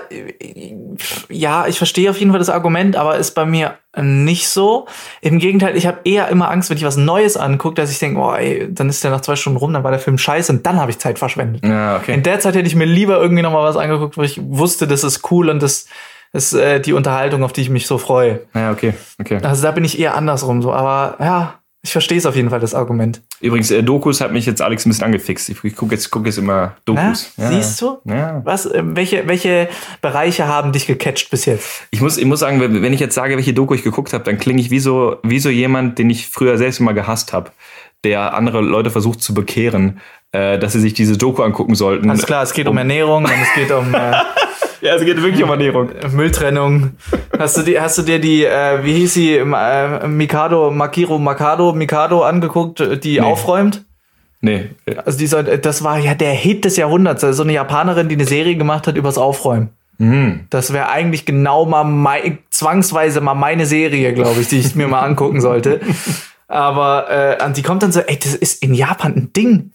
ja, ich verstehe auf jeden Fall das Argument, aber ist bei mir nicht so. Im Gegenteil, ich habe eher immer Angst, wenn ich was Neues angucke, dass ich denke, oh, ey, dann ist der nach zwei Stunden rum, dann war der Film scheiße und dann habe ich Zeit verschwendet. Ja, okay. In der Zeit hätte ich mir lieber irgendwie noch mal was angeguckt, wo ich wusste, das ist cool und das ist äh, die Unterhaltung, auf die ich mich so freue. Ja, okay, okay. Also da bin ich eher andersrum so, aber ja, ich verstehe es auf jeden Fall, das Argument. Übrigens, äh, Dokus hat mich jetzt Alex ein bisschen angefixt. Ich, ich gucke jetzt, guck jetzt immer Dokus. Na, siehst du? Ja. Was, äh, welche, welche Bereiche haben dich gecatcht bis jetzt? Ich muss, ich muss sagen, wenn ich jetzt sage, welche Doku ich geguckt habe, dann klinge ich wie so, wie so jemand, den ich früher selbst immer gehasst habe, der andere Leute versucht zu bekehren, äh, dass sie sich diese Doku angucken sollten. Alles klar, es geht um Ernährung und es geht um äh, Ja, es geht wirklich um Ernährung. Mülltrennung. Hast du, die, hast du dir die, äh, wie hieß sie, äh, Mikado, Makiro Makado, Mikado angeguckt, äh, die aufräumt? Nee. äh, Also die soll, das war ja der Hit des Jahrhunderts. Also so eine Japanerin, die eine Serie gemacht hat übers Aufräumen. Mhm. Das wäre eigentlich genau mal mei zwangsweise mal meine Serie, glaube ich, die ich mir mal angucken sollte. Aber äh, die kommt dann so, ey, das ist in Japan ein Ding.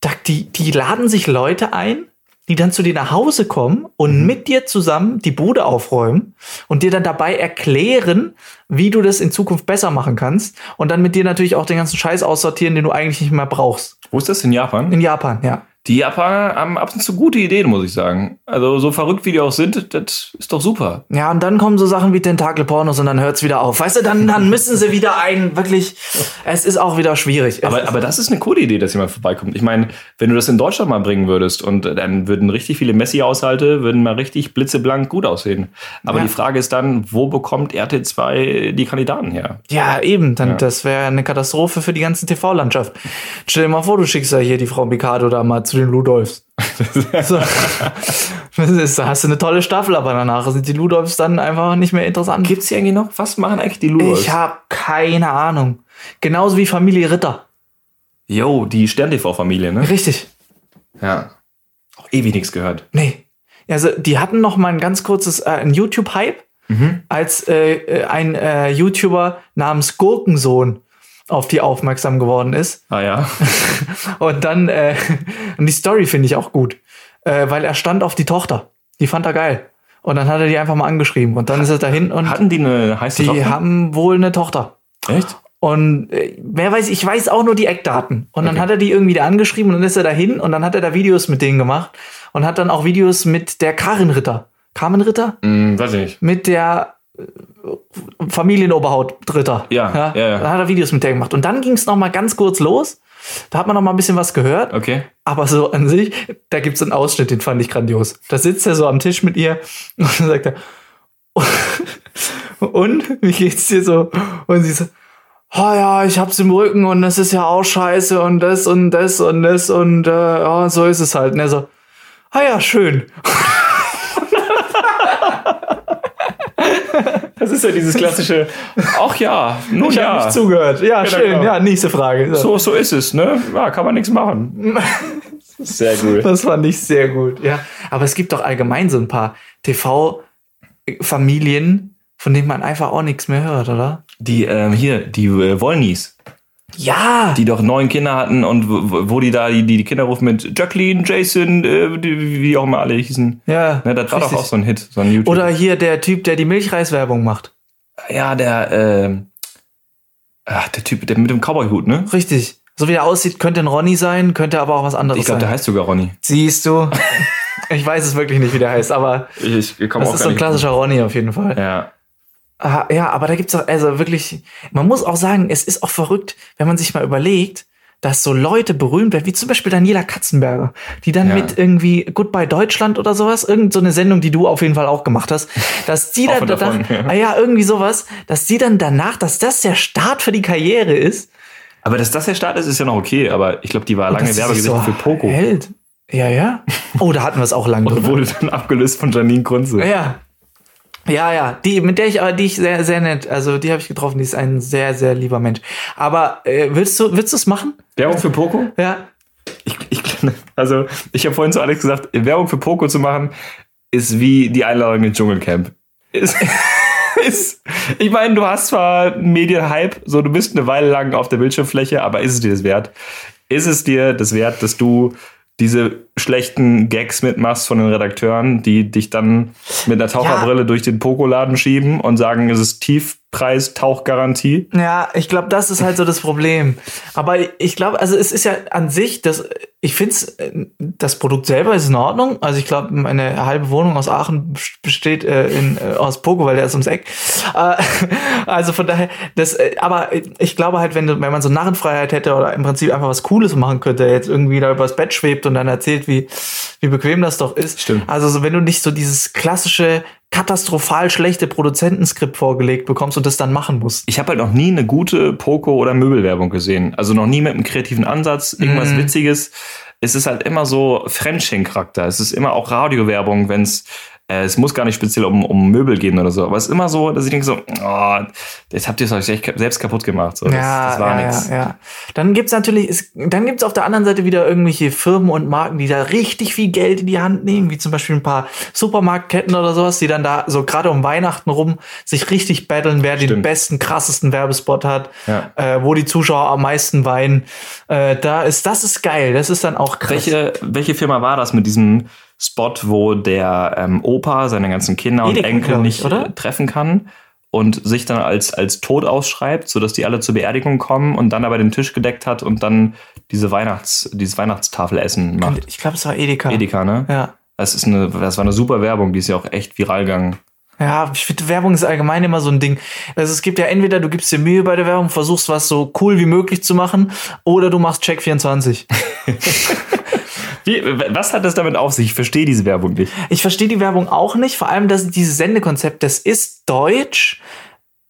Da, die, die laden sich Leute ein, die dann zu dir nach Hause kommen und mit dir zusammen die Bude aufräumen und dir dann dabei erklären, wie du das in Zukunft besser machen kannst und dann mit dir natürlich auch den ganzen Scheiß aussortieren, den du eigentlich nicht mehr brauchst. Wo ist das in Japan? In Japan, ja. Die Japaner haben ab und zu gute Ideen, muss ich sagen. Also so verrückt wie die auch sind, das ist doch super. Ja, und dann kommen so Sachen wie Tentakelpornos und dann hört's wieder auf. Weißt du, dann, dann müssen sie wieder ein, wirklich, es ist auch wieder schwierig. Es Aber, aber das ist eine coole Idee, dass jemand vorbeikommt. Ich meine, wenn du das in Deutschland mal bringen würdest und dann würden richtig viele Messi-Haushalte, würden mal richtig blitzeblank gut aussehen. Aber Ja. die Frage ist dann, wo bekommt RT2 die Kandidaten her? ja, eben, dann, das wäre eine Katastrophe für die ganze TV-Landschaft. Stell dir mal vor, du schickst ja hier die Frau Mikado da mal zu den Ludolfs. so. ist, da hast du eine tolle Staffel, aber danach sind die Ludolfs dann einfach nicht mehr interessant. Gibt's die eigentlich noch? Was machen eigentlich die Ludolfs? Ich habe keine Ahnung. Genauso wie Familie Ritter. Jo, die Stern-TV-Familie, ne? Richtig. Ja. Auch ewig nichts gehört. Nee. Also, die hatten noch mal ein ganz kurzes äh, ein YouTube-Hype, als äh, äh, ein äh, YouTuber namens Gurkensohn auf die aufmerksam geworden ist. Ah ja. Und dann, äh, und die Story finde ich auch gut, äh, weil er stand auf die Tochter. Die fand er geil. Und dann hat er die einfach mal angeschrieben. Und dann ist er dahin und Hatten die eine heiße die Tochter? haben wohl eine Tochter. Echt? Und äh, wer weiß, ich weiß auch nur die Eckdaten. Und dann Okay. hat er die irgendwie da angeschrieben und dann ist er dahin und dann hat er da Videos mit denen gemacht und hat dann auch Videos mit der Karin Ritter. Carmen Ritter? Hm, weiß ich nicht. Mit der Familienoberhaut Ritter. Ja, ja, ja. Da hat er Videos mit der gemacht. Und dann ging es noch mal ganz kurz los. Da hat man noch mal ein bisschen was gehört. Okay. Aber so an sich, da gibt es einen Ausschnitt, den fand ich grandios. Da sitzt er so am Tisch mit ihr und dann sagt er, und wie geht's dir so? Und sie so, oh ja, ich hab's im Rücken und das ist ja auch scheiße und das und das und das und äh, ja, so ist es halt. Und er so, ah ja, schön. Das ist ja dieses klassische, ach ja, nun Ich ja. hab nicht zugehört. Ja, Ja, schön. genau. Ja, nächste Frage. So, so ist es, ne? Ja, kann man nichts machen. Sehr gut. Das fand ich sehr gut, ja. Aber es gibt doch allgemein so ein paar TV-Familien, von denen man einfach auch nichts mehr hört, oder? Die, ähm, hier, die äh, Wollnies, Ja! die doch neun Kinder hatten und wo, wo die da die, die Kinder rufen mit Jacqueline, Jason, äh, die, wie auch immer alle hießen. ja, Ne, das war richtig. doch auch so ein Hit, so ein YouTube. Oder hier der Typ, der die Milchreiswerbung macht. ja, der, ähm, ach, der Typ, der mit dem Cowboy-Hut, ne? Richtig. So wie er aussieht, könnte ein Ronny sein, könnte aber auch was anderes Ich glaube, der sein. heißt sogar Ronny. Siehst du? ich weiß es wirklich nicht, wie der heißt, aber Ich, ich komme das ist so ein klassischer Ronny auf jeden Fall. Ja. Ah, ja, aber da gibt's auch, also wirklich, man muss auch sagen, es ist auch verrückt, wenn man sich mal überlegt, dass so Leute berühmt werden, wie zum Beispiel Daniela Katzenberger, die dann Ja. mit irgendwie Goodbye Deutschland oder sowas, irgend so eine Sendung, die du auf jeden Fall auch gemacht hast, dass die dann Auch davon, danach, ja. ah ja, irgendwie sowas, dass die dann danach, dass das der Start für die Karriere ist. Aber dass das der Start ist, ist ja noch okay, aber ich glaube, die war lange dass sie sich Werbegesicht so für Poco. Hält. Ja, ja. Oh, da hatten wir es auch lang Und wurde dann abgelöst von Janine Kunze. Ja. Ja, ja, die, mit der ich, aber die ich sehr, sehr nett, also die habe ich getroffen, die ist ein sehr, sehr lieber Mensch. Aber äh, willst du, willst du es machen? Werbung für Poco? Ja. Ich, ich, also, ich habe vorhin zu Alex gesagt, Werbung für Poco zu machen, ist wie die Einladung ins Dschungelcamp. Ist, ist, ich meine, du hast zwar Medienhype, so du bist eine Weile lang auf der Bildschirmfläche, aber ist es dir das wert? Ist es dir das wert, dass du diese schlechten Gags mitmachst von den Redakteuren, die dich dann mit einer Taucherbrille durch den Pokoladen schieben und sagen, es ist Tiefpreis-Tauchgarantie? Ja, ich glaube, das ist halt so das Problem. Aber ich glaube, also es ist ja an sich, das, ich finde das Produkt selber ist in Ordnung. Also ich glaube, meine halbe Wohnung aus Aachen besteht äh, in, äh, aus Pogo, weil der ist ums Eck. Äh, also von daher, das, äh, aber ich glaube halt, wenn, wenn man so Narrenfreiheit hätte oder im Prinzip einfach was Cooles machen könnte, der jetzt irgendwie da übers Bett schwebt und dann erzählt, wie, wie bequem das doch ist. Stimmt. Also so, wenn du nicht so dieses klassische, katastrophal schlechte Produzentenskript vorgelegt bekommst und das dann machen musst. Ich habe halt noch nie eine gute Poco- oder Möbelwerbung gesehen. Also noch nie mit einem kreativen Ansatz, irgendwas Mhm. Witziges. Es ist halt immer so Fremdschenk-Charakter. Es ist immer auch Radiowerbung, wenn es es muss gar nicht speziell um, um Möbel gehen oder so. Aber es ist immer so, dass ich denke so, oh, jetzt habt ihr es euch selbst kaputt gemacht. So, das, ja, das war ja, nichts. ja, ja. Dann gibt's natürlich, es, dann gibt's auf der anderen Seite wieder irgendwelche Firmen und Marken, die da richtig viel Geld in die Hand nehmen, wie zum Beispiel ein paar Supermarktketten oder sowas, die dann da so gerade um Weihnachten rum sich richtig battlen, wer den Stimmt. besten, krassesten Werbespot hat, Ja. äh, wo die Zuschauer am meisten weinen. Äh, da ist, das ist geil. Das ist dann auch krass. Welche, welche Firma war das mit diesem Spot, wo der ähm, Opa seine ganzen Kinder und Edeka, Enkel nicht oder? äh, treffen kann und sich dann als, als tot ausschreibt, sodass die alle zur Beerdigung kommen und dann aber den Tisch gedeckt hat und dann diese Weihnachts, dieses Weihnachtstafelessen macht. Ich glaube, es war Edeka. Edeka, ne? Ja. Das, ist eine, das war eine super Werbung, die ist ja auch echt viral gegangen. Ja, ich finde, Werbung ist allgemein immer so ein Ding. Also es gibt ja entweder du gibst dir Mühe bei der Werbung, versuchst was so cool wie möglich zu machen, oder du machst Check 24. Wie, was hat das damit auf sich? Ich verstehe diese Werbung nicht. Ich verstehe die Werbung auch nicht, vor allem dass dieses Sendekonzept, das ist deutsch,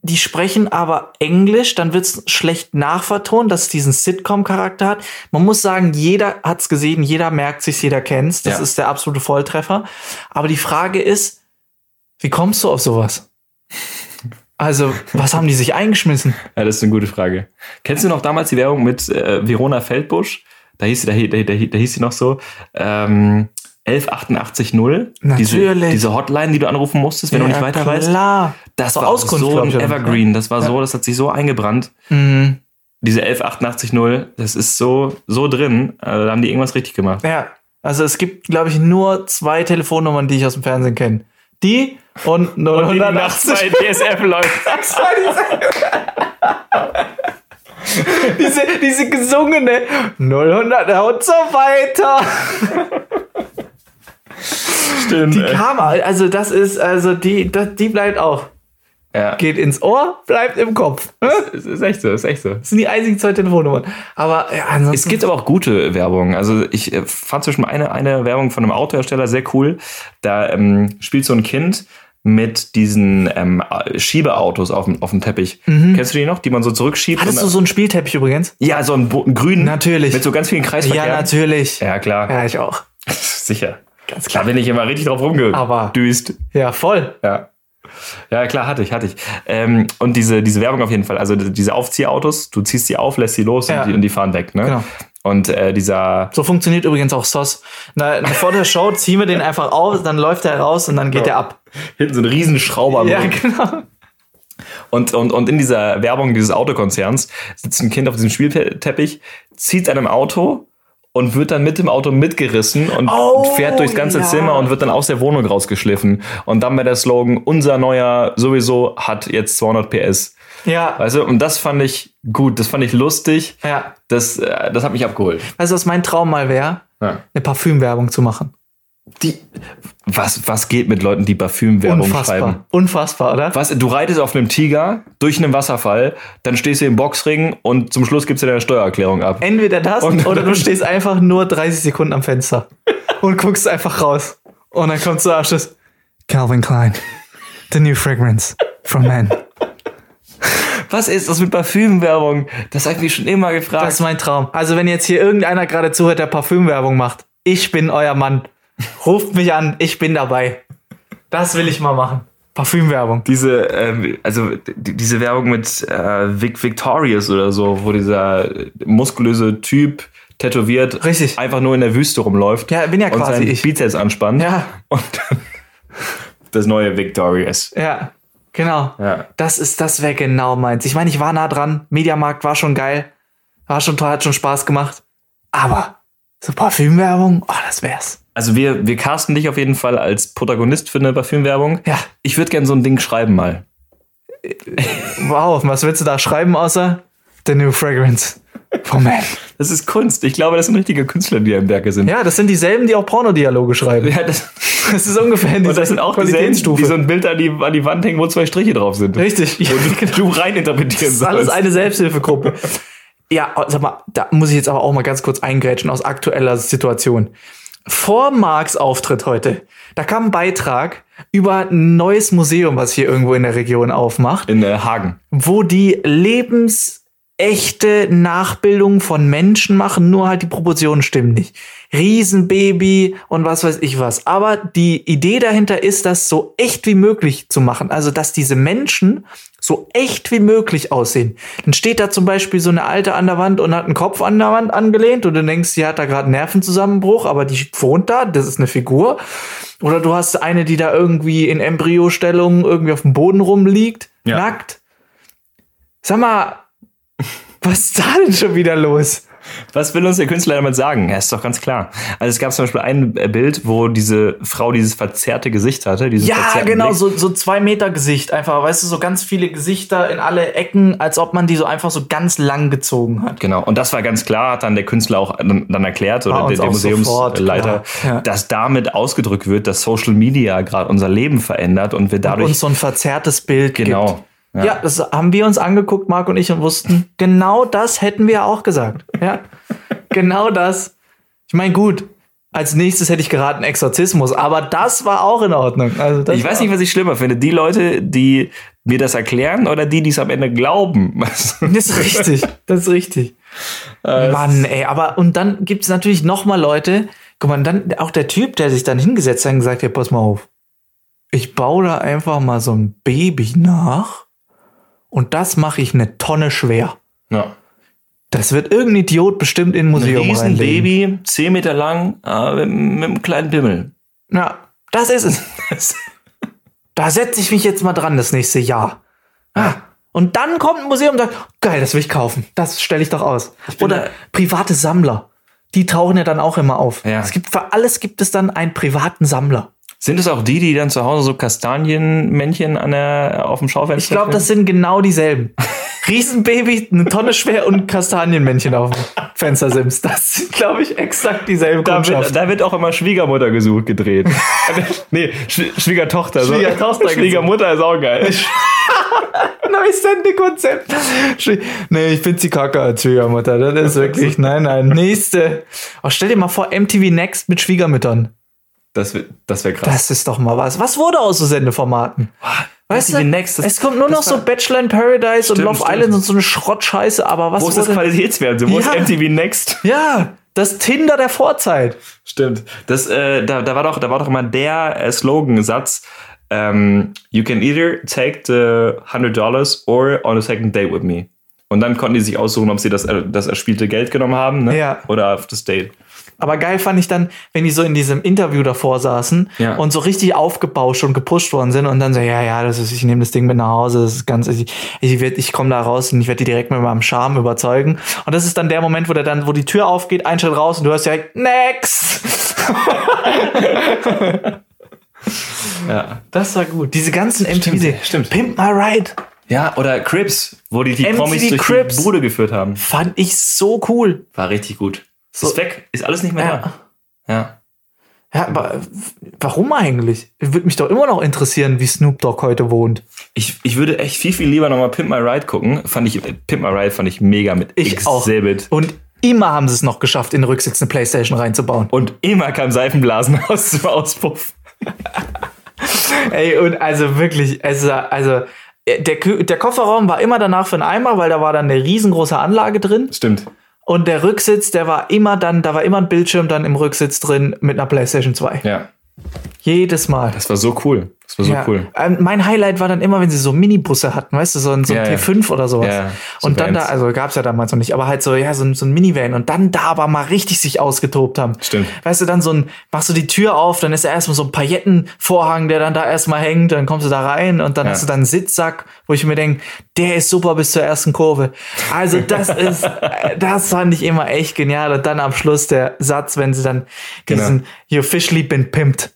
die sprechen aber Englisch, dann wird's schlecht nachvertont, dass es diesen Sitcom-Charakter hat. Man muss sagen, jeder hat's gesehen, jeder merkt sich's, jeder kennt's. Das Ja. ist der absolute Volltreffer. Aber die Frage ist, wie kommst du auf sowas? Also, was haben die sich eingeschmissen? Ja, das ist eine gute Frage. Kennst du noch damals die Werbung mit äh, Verona Feldbusch? Da hieß sie, da, da, da, da hieß sie noch so, ähm, 11880. Diese, diese Hotline, die du anrufen musstest, wenn du nicht weiter weißt. Klar. Das So war Auskunft, so ein? Evergreen. Das war so, das hat sich so eingebrannt. Mhm. Diese 11880, das ist so, so drin. Also, da haben die irgendwas richtig gemacht. Ja, also es gibt, glaube ich, nur zwei Telefonnummern, die ich aus dem Fernsehen kenne. Die und 080. DSF läuft. diese, diese gesungene 000 und so weiter. Stimmt. Die ey. kam, also das ist, also die, das, die bleibt auch. ja. Geht ins Ohr, bleibt im Kopf. Das Es ist echt so, ist echt so. sind die einzigen zwei Telefonnummern. Aber ja, ansonsten. Es gibt aber auch gute Werbung. Also ich äh, fand zum Beispiel eine, eine Werbung von einem Autohersteller sehr cool. Da ähm, spielt so ein Kind mit diesen ähm, Schiebeautos auf dem, auf dem Teppich. Kennst du die noch, die man so zurückschiebt? Hattest du so einen Spielteppich übrigens? ja, so einen, einen grünen. Natürlich. Mit so ganz vielen Kreisverkehr. Ja, natürlich. Ja, klar. Ja, ich auch. Sicher. Ganz Da klar. bin ich immer richtig drauf Aber- rumgedüst. Ja, voll. Ja. Ja, klar, hatte ich, hatte ich. Ähm, und diese, diese Werbung auf jeden Fall. Also diese Aufziehautos, du ziehst sie auf, lässt sie los Ja. und, die, und die fahren weg, ne? Genau. Und äh, dieser, So funktioniert übrigens auch SOS. Na, vor der Show ziehen wir den einfach auf, dann läuft er raus und dann geht er ab. Hinten so ein Riesenschrauber. Ja, genau. Und, und, und in dieser Werbung dieses Autokonzerns sitzt ein Kind auf diesem Spielteppich, zieht an einem Auto und wird dann mit dem Auto mitgerissen und Oh, fährt durchs ganze ja. Zimmer und wird dann aus der Wohnung rausgeschliffen. Und dann war der Slogan, unser neuer sowieso hat jetzt 200 PS. Ja, Weißt du, und das fand ich gut, das fand ich lustig, ja. das, äh, das hat mich abgeholt. Weißt du, was mein Traum mal wäre? Ja. Eine Parfümwerbung zu machen. Die, was, was geht mit Leuten, die Parfümwerbung Unfassbar. schreiben? Unfassbar, oder? Was, du reitest auf einem Tiger durch einen Wasserfall, dann stehst du im Boxring und zum Schluss gibst du deine Steuererklärung ab. Entweder das Und- oder du stehst einfach nur 30 Sekunden am Fenster und guckst einfach raus. Und dann kommt zu Abschluss Calvin Klein, the new fragrance from men. Was ist das mit Parfümwerbung? Das habe ich mich schon immer gefragt. Das ist mein Traum. Also wenn jetzt hier irgendeiner gerade zuhört, der Parfümwerbung macht, ich bin euer Mann. Ruft mich an, ich bin dabei. Das will ich mal machen. Parfümwerbung. diese, ähm, also die, diese Werbung mit äh, Vic Victorious oder so, wo dieser muskulöse Typ tätowiert Richtig. einfach nur in der Wüste rumläuft. Ja, bin ja und quasi seinen ich. Bizeps anspannt. Ja, Und dann das neue Victorious. ja, genau. Ja. Das ist, das wäre genau meins. Ich meine, ich war nah dran. Mediamarkt war schon geil. War schon toll, hat schon Spaß gemacht. Aber so Parfümwerbung, oh, das wär's. Also wir, wir casten dich auf jeden Fall als Protagonist für eine Parfümwerbung. Ja. Ich würde gern so ein Ding schreiben mal. Wow, was willst du da schreiben außer The New Fragrance for Men? Das ist Kunst. Ich glaube, das sind richtige Künstler, die da im Werke sind. Ja, das sind dieselben, die auch Pornodialoge schreiben. Ja, das, Das ist ungefähr in und das sind auch dieselben, Qualitätsstufe. die so ein Bild an die, an die Wand hängen, wo zwei Striche drauf sind. Richtig. Ja, Wo du, du reininterpretieren Das ist alles sollst. eine Selbsthilfegruppe. Ja, sag mal, da muss ich jetzt aber auch mal ganz kurz eingrätschen aus aktueller Situation. Vor Marks Auftritt heute, da kam ein Beitrag über ein neues Museum, was hier irgendwo in der Region aufmacht, In äh, Hagen. wo die lebensechte Nachbildung von Menschen machen, nur halt die Proportionen stimmen nicht. Riesenbaby und was weiß ich was. Aber die Idee dahinter ist, das so echt wie möglich zu machen. Also, dass diese Menschen so echt wie möglich aussehen. Dann steht da zum Beispiel so eine Alte an der Wand und hat einen Kopf an der Wand angelehnt und du denkst, sie hat da gerade einen Nervenzusammenbruch, aber die wohnt da, das ist eine Figur. Oder du hast eine, die da irgendwie in Embryostellung irgendwie auf dem Boden rumliegt, Ja. nackt. Sag mal, was ist da denn schon wieder los? Was will uns der Künstler damit sagen? Ja, ist doch ganz klar. Also es gab zum Beispiel ein äh, Bild, wo diese Frau dieses verzerrte Gesicht hatte. Ja, genau, Blick. so, so zwei Meter Gesicht einfach, weißt du, so ganz viele Gesichter in alle Ecken, als ob man die so einfach so ganz lang gezogen hat. Genau, und das war ganz klar, hat dann der Künstler auch dann, dann erklärt, oder der, uns der Museumsleiter, ja. dass damit ausgedrückt wird, dass Social Media gerade unser Leben verändert und wir dadurch. Und so ein verzerrtes Bild genau. gibt. Ja. das haben wir uns angeguckt, Marc und ich, und wussten, genau das hätten wir auch gesagt. Ja, genau das. Ich meine, gut, als nächstes hätte ich geraten Exorzismus, aber das war auch in Ordnung. Also das Ich weiß nicht, was ich schlimmer finde. Die Leute, die mir das erklären oder die, die es am Ende glauben? Das ist richtig, das ist richtig. Äh, Mann, ey, aber und dann gibt es natürlich noch mal Leute, guck mal, dann auch der Typ, der sich dann hingesetzt hat und gesagt hat, pass mal auf, ich baue da einfach mal so ein Baby nach und das mache ich eine Tonne schwer. Ja. Das wird irgendein Idiot bestimmt in ein Museum Ein riesen Baby, 10 Meter lang, äh, mit, mit einem kleinen Bimmel. Ja, das ist es. da setze ich mich jetzt mal dran das nächste Jahr. Ah. Und dann kommt ein Museum und sagt, geil, das will ich kaufen. Das stelle ich doch aus. Oder private Sammler. Die tauchen ja dann auch immer auf. Ja. Es gibt für alles gibt es dann einen privaten Sammler. Sind es auch die, die dann zu Hause so Kastanienmännchen an der, auf dem Schaufenster Ich glaube, das sind genau dieselben. Riesenbaby, eine Tonne schwer und Kastanienmännchen auf dem Fenstersims. Das sind, glaube ich, exakt dieselben da wird, da wird auch immer Schwiegermutter gesucht, gedreht. nee, Sch Schwiegertochter. Schwiegertochter so. Schwiegermutter ist auch geil. Neues Sendekonzept. Nee, ich finde sie kacke als Schwiegermutter. Das ist wirklich, nein, nein. Nächste. Oh, stell dir mal vor, MTV Next mit Schwiegermüttern. Das wäre das wär krass. Das ist doch mal was. Was wurde aus so Sendeformaten? Weißt du, Next, das- es kommt nur noch so Bachelor in Paradise und Stimmt, Love stimmt. Island und so eine Schrottscheiße, aber was Wo ist das Qualitätsfernsehen? Wo Ja. ist MTV Next? Ja, das Tinder der Vorzeit. Stimmt. Das, äh, da, da, war doch, da war doch immer der äh, Slogan-Satz, ähm, you can either take the $100 or on a second date with me. Und dann konnten die sich aussuchen, ob sie das, äh, das erspielte Geld genommen haben ne? Ja. oder auf das Date. Aber geil fand ich dann, wenn die so in diesem Interview davor saßen Ja. und so richtig aufgebauscht und gepusht worden sind und dann so, ja, ja, das ist, ich nehme das Ding mit nach Hause, das ist ganz, ich, ich, werd- ich komme da raus und ich werde die direkt mit meinem Charme überzeugen. Und das ist dann der Moment, wo der dann, wo die Tür aufgeht, ein Schritt raus und du hörst direkt, next! Ja. Das war gut. Diese ganzen MTV, Stimmt, stimmt. Pimp My Ride, Ja, oder Crips, wo die die MTV Promis durch Cribs. die Bude geführt haben. fand ich so cool. War richtig gut. So- ist weg, ist alles nicht mehr Ja. da. Ja. Ja, aber warum eigentlich? Würde mich doch immer noch interessieren, wie Snoop Dogg heute wohnt. Ich, ich würde echt viel, viel lieber nochmal Pimp My Ride gucken. Fand ich, äh, Pimp My Ride fand ich mega mit Ich auch. Exhibit. Und immer haben sie es noch geschafft, in den Rücksitz eine Playstation reinzubauen. Und immer kam Seifenblasen aus dem Auspuff. Ey, und also wirklich, also, also der, der Kofferraum war immer danach für einen Eimer, weil da war dann eine riesengroße Anlage drin. Stimmt. Und der Rücksitz, der war immer dann, da war immer ein Bildschirm dann im Rücksitz drin mit einer Playstation 2. Ja. Jedes Mal. Das war so cool. Das war so Ja. cool. Ähm, mein Highlight war dann immer, wenn sie so Minibusse hatten, weißt du, so ein, so ein Ja, ja. T5 oder sowas. Ja, so und dann da, also gab's ja damals noch nicht, aber halt so, ja, so, ein- so ein Minivan und dann da aber mal richtig sich ausgetobt haben. Stimmt. Weißt du, dann so ein, machst du die Tür auf, dann ist da erstmal so ein Paillettenvorhang, der dann da erstmal hängt, dann kommst du da rein und dann Ja. hast du dann einen Sitzsack, wo ich mir denke, der ist super bis zur ersten Kurve. Also das ist, das fand ich immer echt genial. Und dann am Schluss der Satz, wenn sie dann Genau. diesen, you officially been pimped.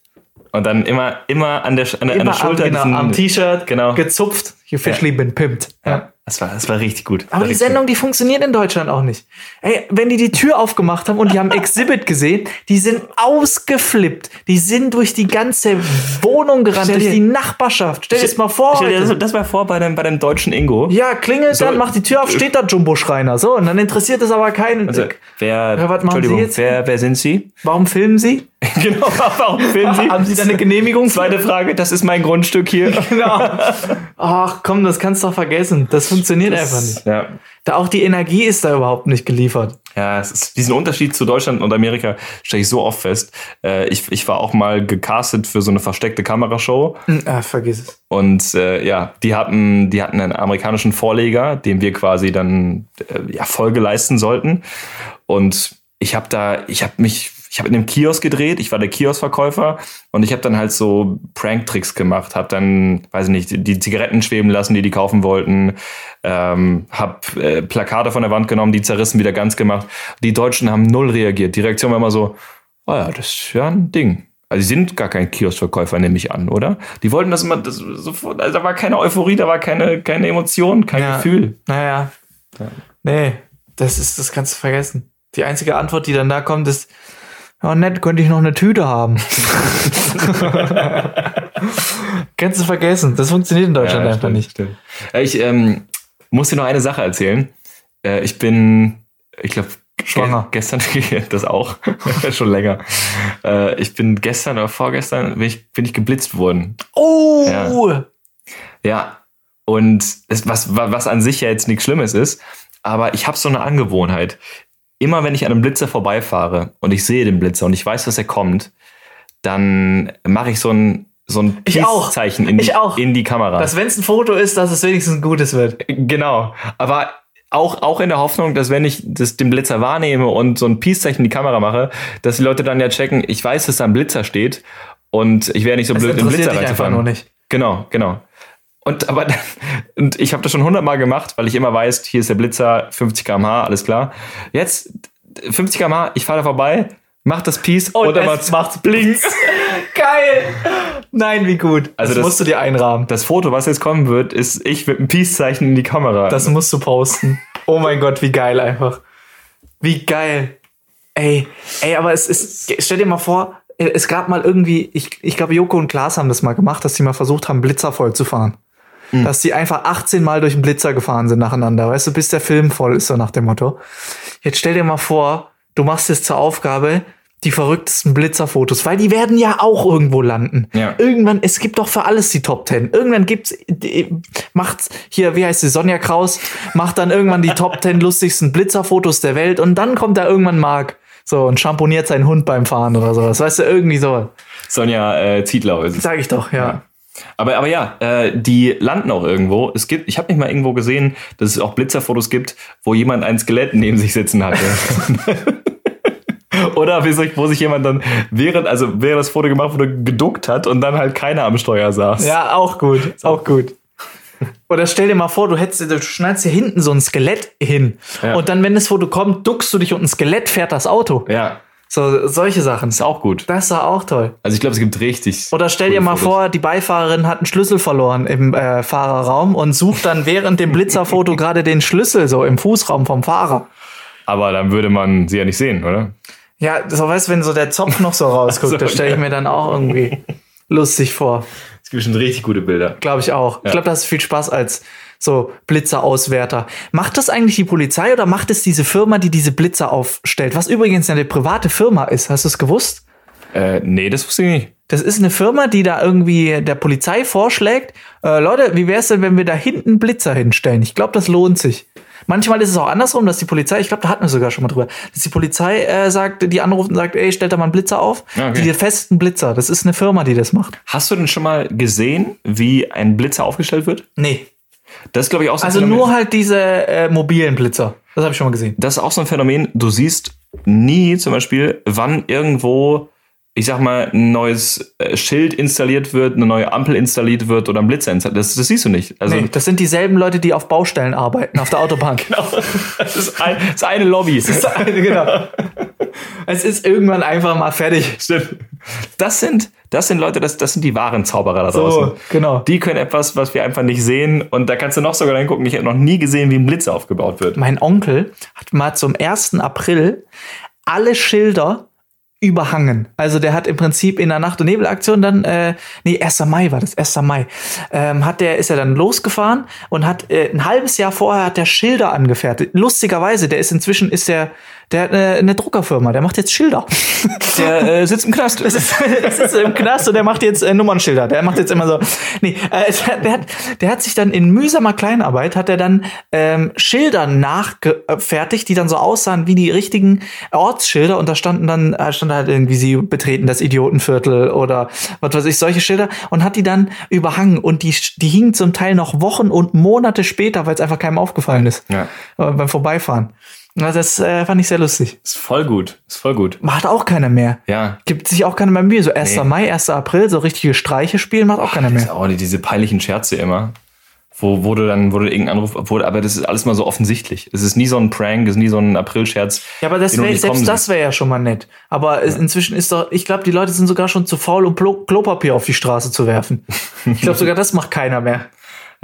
Und dann immer, immer an der, an der, an Immer der Schulter. am, genau, am T-Shirt Genau. gezupft. You officially been pimped. Ja. Das war, das war richtig gut. Aber die Sendung, die funktioniert in Deutschland auch nicht. Ey, wenn die die Tür aufgemacht haben und die haben Exhibit gesehen, die sind ausgeflippt. Die sind durch die ganze Wohnung gerannt, Stell durch dir- die Nachbarschaft. Stell dir das mal vor. Stell dir das, das mal vor bei dem, bei dem deutschen Ingo. Ja, klingelt So- dann, macht die Tür auf, steht da Jumbo-Schreiner. So, und dann interessiert es aber keinen. Also, wer, Ja, was machen Sie jetzt? Wer, wer sind Sie? Warum filmen Sie? genau, warum filmen Sie? Haben Sie da eine Genehmigung? Zweite Frage, das ist mein Grundstück hier. Genau. Ach komm, das kannst du doch vergessen. Das funktioniert einfach nicht. Ja. Da auch die Energie ist da überhaupt nicht geliefert. Ja, es ist, diesen Unterschied zu Deutschland und Amerika stelle ich so oft fest. Äh, ich, ich war auch mal gecastet für so eine versteckte Kamerashow Hm, Ah, vergiss es. und äh, ja, die hatten, die hatten einen amerikanischen Vorleger, dem wir quasi dann äh, ja, Folge leisten sollten. Und ich habe da, ich habe mich, ich habe in einem Kiosk gedreht, ich war der Kioskverkäufer und ich habe dann halt so Prank-Tricks gemacht, habe dann, weiß ich nicht, die Zigaretten schweben lassen, die die kaufen wollten, ähm, habe äh, Plakate von der Wand genommen, die zerrissen, wieder ganz gemacht. Die Deutschen haben null reagiert. Die Reaktion war immer so, oh ja, das ist ja ein Ding. Also sie sind gar kein Kioskverkäufer, nehme ich an, oder? Die wollten das immer das, sofort, also da war keine Euphorie, da war keine, keine Emotion, kein Ja. Gefühl. Naja. Nee, das ist, das kannst du vergessen. Die einzige Antwort, die dann da kommt, ist, ja, nett, könnte ich noch eine Tüte haben. kannst du vergessen. Das funktioniert in Deutschland Ja, einfach stimmt, nicht. stimmt. Ja, Ich ähm, muss dir noch eine Sache erzählen. Äh, ich bin, ich glaube, Schwanger. gestern, das auch, schon länger. Äh, ich bin gestern oder vorgestern bin ich, bin ich geblitzt worden. Oh! Ja. Und es, was, was an sich ja jetzt nichts Schlimmes ist, aber ich habe so eine Angewohnheit. Immer wenn ich an einem Blitzer vorbeifahre und ich sehe den Blitzer und ich weiß, dass er kommt, dann mache ich so ein so ein Ich auch. Zeichen in, in die Kamera. Dass wenn es ein Foto ist, dass es wenigstens ein gutes wird. Genau. Aber auch, auch in der Hoffnung, dass wenn ich das, den Blitzer wahrnehme und so ein Peace-Zeichen in die Kamera mache, dass die Leute dann ja checken, ich weiß, dass da ein Blitzer steht und ich wäre nicht so blöd, den Blitzer reinzufahren. Genau, genau. Und aber und ich habe das schon hundertmal gemacht, weil ich immer weiß, hier ist der Blitzer, 50 km/h, alles klar. Jetzt 50 km/h, ich fahre da vorbei, mach das Peace Und oder es macht's Blink. Geil. Nein, wie gut. Also das, das- musst du dir einrahmen. Das Foto, was jetzt kommen wird, ist ich mit einem Peace-Zeichen in die Kamera. Das musst du posten. Oh mein Gott, wie geil einfach. Wie geil. Ey, ey, aber es ist, stell dir mal vor, es gab mal irgendwie, ich, ich glaube, Joko und Klaas haben das mal gemacht, dass sie mal versucht haben, Blitzer voll zu fahren. Dass die einfach 18 Mal durch den Blitzer gefahren sind nacheinander, weißt du, bis der Film voll ist, so nach dem Motto. Jetzt stell dir mal vor, du machst es zur Aufgabe, die verrücktesten Blitzerfotos, weil die werden ja auch irgendwo landen. Ja. Irgendwann, es gibt doch für alles die Top 10. Irgendwann gibt's, macht's hier, wie heißt sie, Sonja Kraus, macht dann irgendwann die Top 10 lustigsten Blitzerfotos der Welt und dann kommt da irgendwann Marc. So, und schamponiert seinen Hund beim Fahren oder sowas. Weißt du, irgendwie so. Sonja äh, Zietlau ist es. Sag ich doch, ja. Aber, aber ja, äh, die landen auch irgendwo. Es gibt, ich habe nicht mal irgendwo gesehen, dass es auch Blitzerfotos gibt, wo jemand ein Skelett neben sich sitzen hatte. Oder wo sich jemand dann während, also während das Foto gemacht wurde, geduckt hat und dann halt keiner am Steuer saß. Ja, auch gut, auch gut. Oder stell dir mal vor, du hättest, du schneidest hier hinten so ein Skelett hin. Ja. Und dann, wenn das Foto kommt, duckst du dich und ein Skelett fährt das Auto. ja. So, solche Sachen. Ist auch gut. Das doch auch toll. Also ich glaube, es gibt richtig. Oder stell dir mal Fotos. vor, die Beifahrerin hat einen Schlüssel verloren im äh, Fahrerraum und sucht dann während dem Blitzerfoto gerade den Schlüssel so im Fußraum vom Fahrer. Aber dann würde man sie ja nicht sehen, oder? Ja, so weißt du, wenn so der Zopf noch so rausguckt, So, das stelle ich ja. mir dann auch irgendwie lustig vor. Es gibt schon richtig gute Bilder. Glaube ich auch. Ich Ja. glaube, das ist viel Spaß als so Blitzerauswärter. Macht das eigentlich die Polizei oder macht es diese Firma, die diese Blitzer aufstellt? Was übrigens eine private Firma ist. Hast du es gewusst? Äh, nee, das wusste ich nicht. Das ist eine Firma, die da irgendwie der Polizei vorschlägt, äh, Leute, wie wäre es denn, wenn wir da hinten Blitzer hinstellen? Ich glaube, das lohnt sich. Manchmal ist es auch andersrum, dass die Polizei, ich glaube, da hatten wir sogar schon mal drüber, dass die Polizei äh, sagt, die anruft und sagt, ey, stellt da mal einen Blitzer auf. Ah, okay. Die festen Blitzer, das ist eine Firma, die das macht. Hast du denn schon mal gesehen, wie ein Blitzer aufgestellt wird? Nee. Das ist, glaube ich, auch so ein Also nur halt diese äh, mobilen Blitzer. Das habe ich schon mal gesehen. das ist auch so ein Phänomen, du siehst nie zum Beispiel, wann irgendwo, ich sag mal, ein neues äh, Schild installiert wird, eine neue Ampel installiert wird oder ein Blitzer installiert. Das, das siehst du nicht. Also Nee, das sind dieselben Leute, die auf Baustellen arbeiten, auf der Autobahn. Genau. das, ist ein, das ist eine Lobby. genau. Es ist irgendwann einfach mal fertig. Stimmt. Das sind, das sind Leute, das, das sind die wahren Zauberer da draußen. So, genau. Die können etwas, was wir einfach nicht sehen. Und da kannst du noch sogar reingucken. Ich habe noch nie gesehen, wie ein Blitzer aufgebaut wird. Mein Onkel hat mal zum 1. April alle Schilder überhangen. Also der hat im Prinzip in der Nacht- und Nebelaktion dann, äh, nee, 1. Mai war das, 1. Mai, ähm, hat der, ist er dann losgefahren und hat äh, ein halbes Jahr vorher hat der Schilder angefertigt. Lustigerweise, der ist inzwischen, ist der, der hat eine, eine Druckerfirma, der macht jetzt Schilder. Der äh, sitzt im Knast. Das ist, das ist im Knast und der macht jetzt äh, Nummernschilder. Der macht jetzt immer so. Nee, äh, der, der, hat, der hat sich dann in mühsamer Kleinarbeit hat er dann ähm, Schilder nachgefertigt, die dann so aussahen wie die richtigen Ortsschilder und da standen dann äh, stand halt irgendwie sie betreten das Idiotenviertel oder was weiß ich solche Schilder und hat die dann überhangen und die die hingen zum Teil noch Wochen und Monate später, weil es einfach keinem aufgefallen ist Ja. äh, beim Vorbeifahren. Das äh, fand ich sehr lustig. Ist voll gut. Ist voll gut. Macht auch keiner mehr. Ja. Gibt sich auch keiner mehr Mühe. So 1. Nee. Mai, 1. April, so richtige Streiche spielen macht auch keiner mehr. auch die- diese peinlichen Scherze immer. Wo, du dann, wo du irgendeinen Anruf, obwohl, aber das ist alles mal so offensichtlich. Es ist nie so ein Prank, es ist nie so ein April-Scherz. Ja, aber das wär, selbst das wäre ja schon mal nett. Aber es, inzwischen ist doch, ich glaube, die Leute sind sogar schon zu faul, um Klo Klopapier auf die Straße zu werfen. Ich glaube, sogar das macht keiner mehr.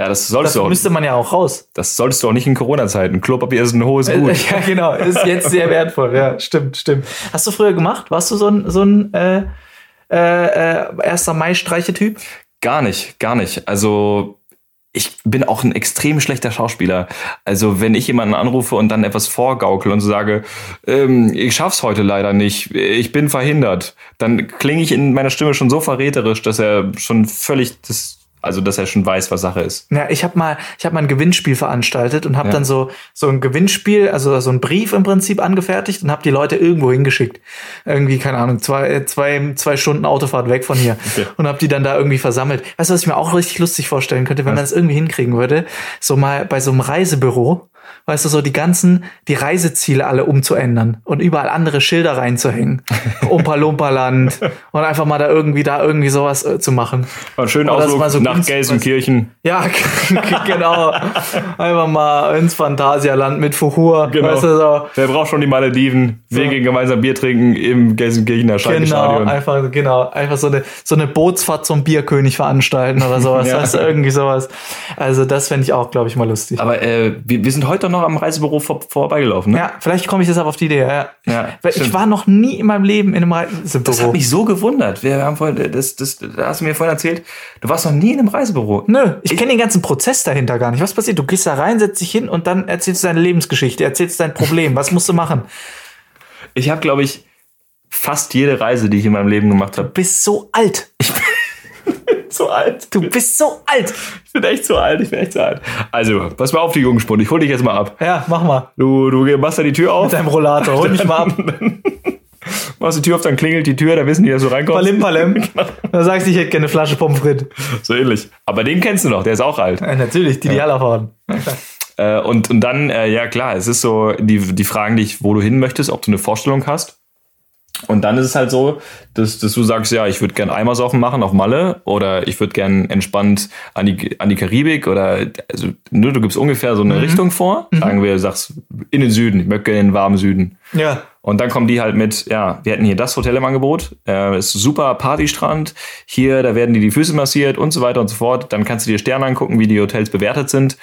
Ja, das solltest Das du auch. müsste man ja auch raus. Das solltest du auch nicht in Corona-Zeiten. Klopapier ist ein hohes Gut. Ja, genau. Ist jetzt sehr wertvoll. Ja, stimmt, stimmt. Hast du früher gemacht? Warst du so ein, so ein äh, äh, äh, 1. Mai-Streiche-Typ? Gar nicht, gar nicht. Also ich bin auch ein extrem schlechter Schauspieler. Also wenn ich jemanden anrufe und dann etwas vorgaukel und so sage, ähm, ich schaff's heute leider nicht, ich bin verhindert, dann klinge ich in meiner Stimme schon so verräterisch, dass er schon völlig das Also, dass er schon weiß, was Sache ist. Ja, ich habe mal, ich habe mal ein Gewinnspiel veranstaltet und habe Ja. dann so so ein Gewinnspiel, also so ein Brief im Prinzip angefertigt und habe die Leute irgendwo hingeschickt. Irgendwie keine Ahnung, zwei äh, zwei zwei Stunden Autofahrt weg von hier Okay. und habe die dann da irgendwie versammelt. Weißt du, was ich mir auch richtig lustig vorstellen könnte, wenn man das irgendwie hinkriegen würde, so mal bei so einem Reisebüro, weißt du, so die ganzen die Reiseziele alle umzuändern und überall andere Schilder reinzuhängen, Umpa Lumpa Land und einfach mal da irgendwie da irgendwie sowas äh, zu machen. Mal schön Ausflug mal so nach Gelsenkirchen. Ja, genau. Einfach mal ins Phantasialand mit Fuhur. Genau. Weißt du, so. Wer braucht schon die Malediven? Wir So. gehen gemeinsam Bier trinken im Gelsenkirchener Genau, Schalke-Stadion. einfach, genau, einfach so eine, so eine Bootsfahrt zum Bierkönig veranstalten oder sowas. Ja. Weißt du, irgendwie sowas. Also, das fände ich auch, glaube ich, mal lustig. Aber äh, wir, wir sind heute noch am Reisebüro vor, vorbeigelaufen. Ne? ja, vielleicht komme ich aber auf die Idee. Ja. Ja, Weil ich stimmt. war noch nie in meinem Leben in einem Das hat Reisebüro. mich so gewundert. Wir haben vorhin, das, das, da hast du mir vorhin erzählt, du warst noch nie in einem Reisebüro. Nö, ich kenne den ganzen Prozess dahinter gar nicht. Was passiert? Du gehst da rein, setzt dich hin und dann erzählst du deine Lebensgeschichte, erzählst dein Problem. Was musst du machen? Ich habe, glaube ich, fast jede Reise, die ich in meinem Leben gemacht habe. Du bist so alt. So alt. Du bist so alt. Ich bin echt zu alt. Ich bin echt zu alt. Also, pass mal auf, die Jungspund. Ich hol dich jetzt mal ab. Ja, mach mal. Du, du machst da die Tür auf, Mit deinem Rollator. Hol mich mal ab. machst die Tür auf, dann klingelt die Tür, da wissen die, dass du reinkommst. Palim, palim. Da sagst du, ich hätte gerne eine Flasche Pommes frites. So ähnlich. Aber den kennst du noch, der ist auch alt. Ja, natürlich, die die alle fahren. Äh, und, und dann, äh, ja klar, es ist so, die, die fragen dich, wo du hin möchtest, ob du eine Vorstellung hast. Und dann ist es halt so, dass, dass du sagst, ja, ich würde gern Eimersaufen machen auf Malle oder ich würde gern entspannt an die, an die Karibik oder also nur du gibst ungefähr so eine Richtung vor. Sagen wir, du sagst in den Süden, ich möchte gerne in den warmen Süden. Ja. Und dann kommen die halt mit, ja, wir hätten hier das Hotel im Angebot, äh, ist super Partystrand, hier, da werden dir die Füße massiert und so weiter und so fort. Dann kannst du dir Sterne angucken, wie die Hotels bewertet sind.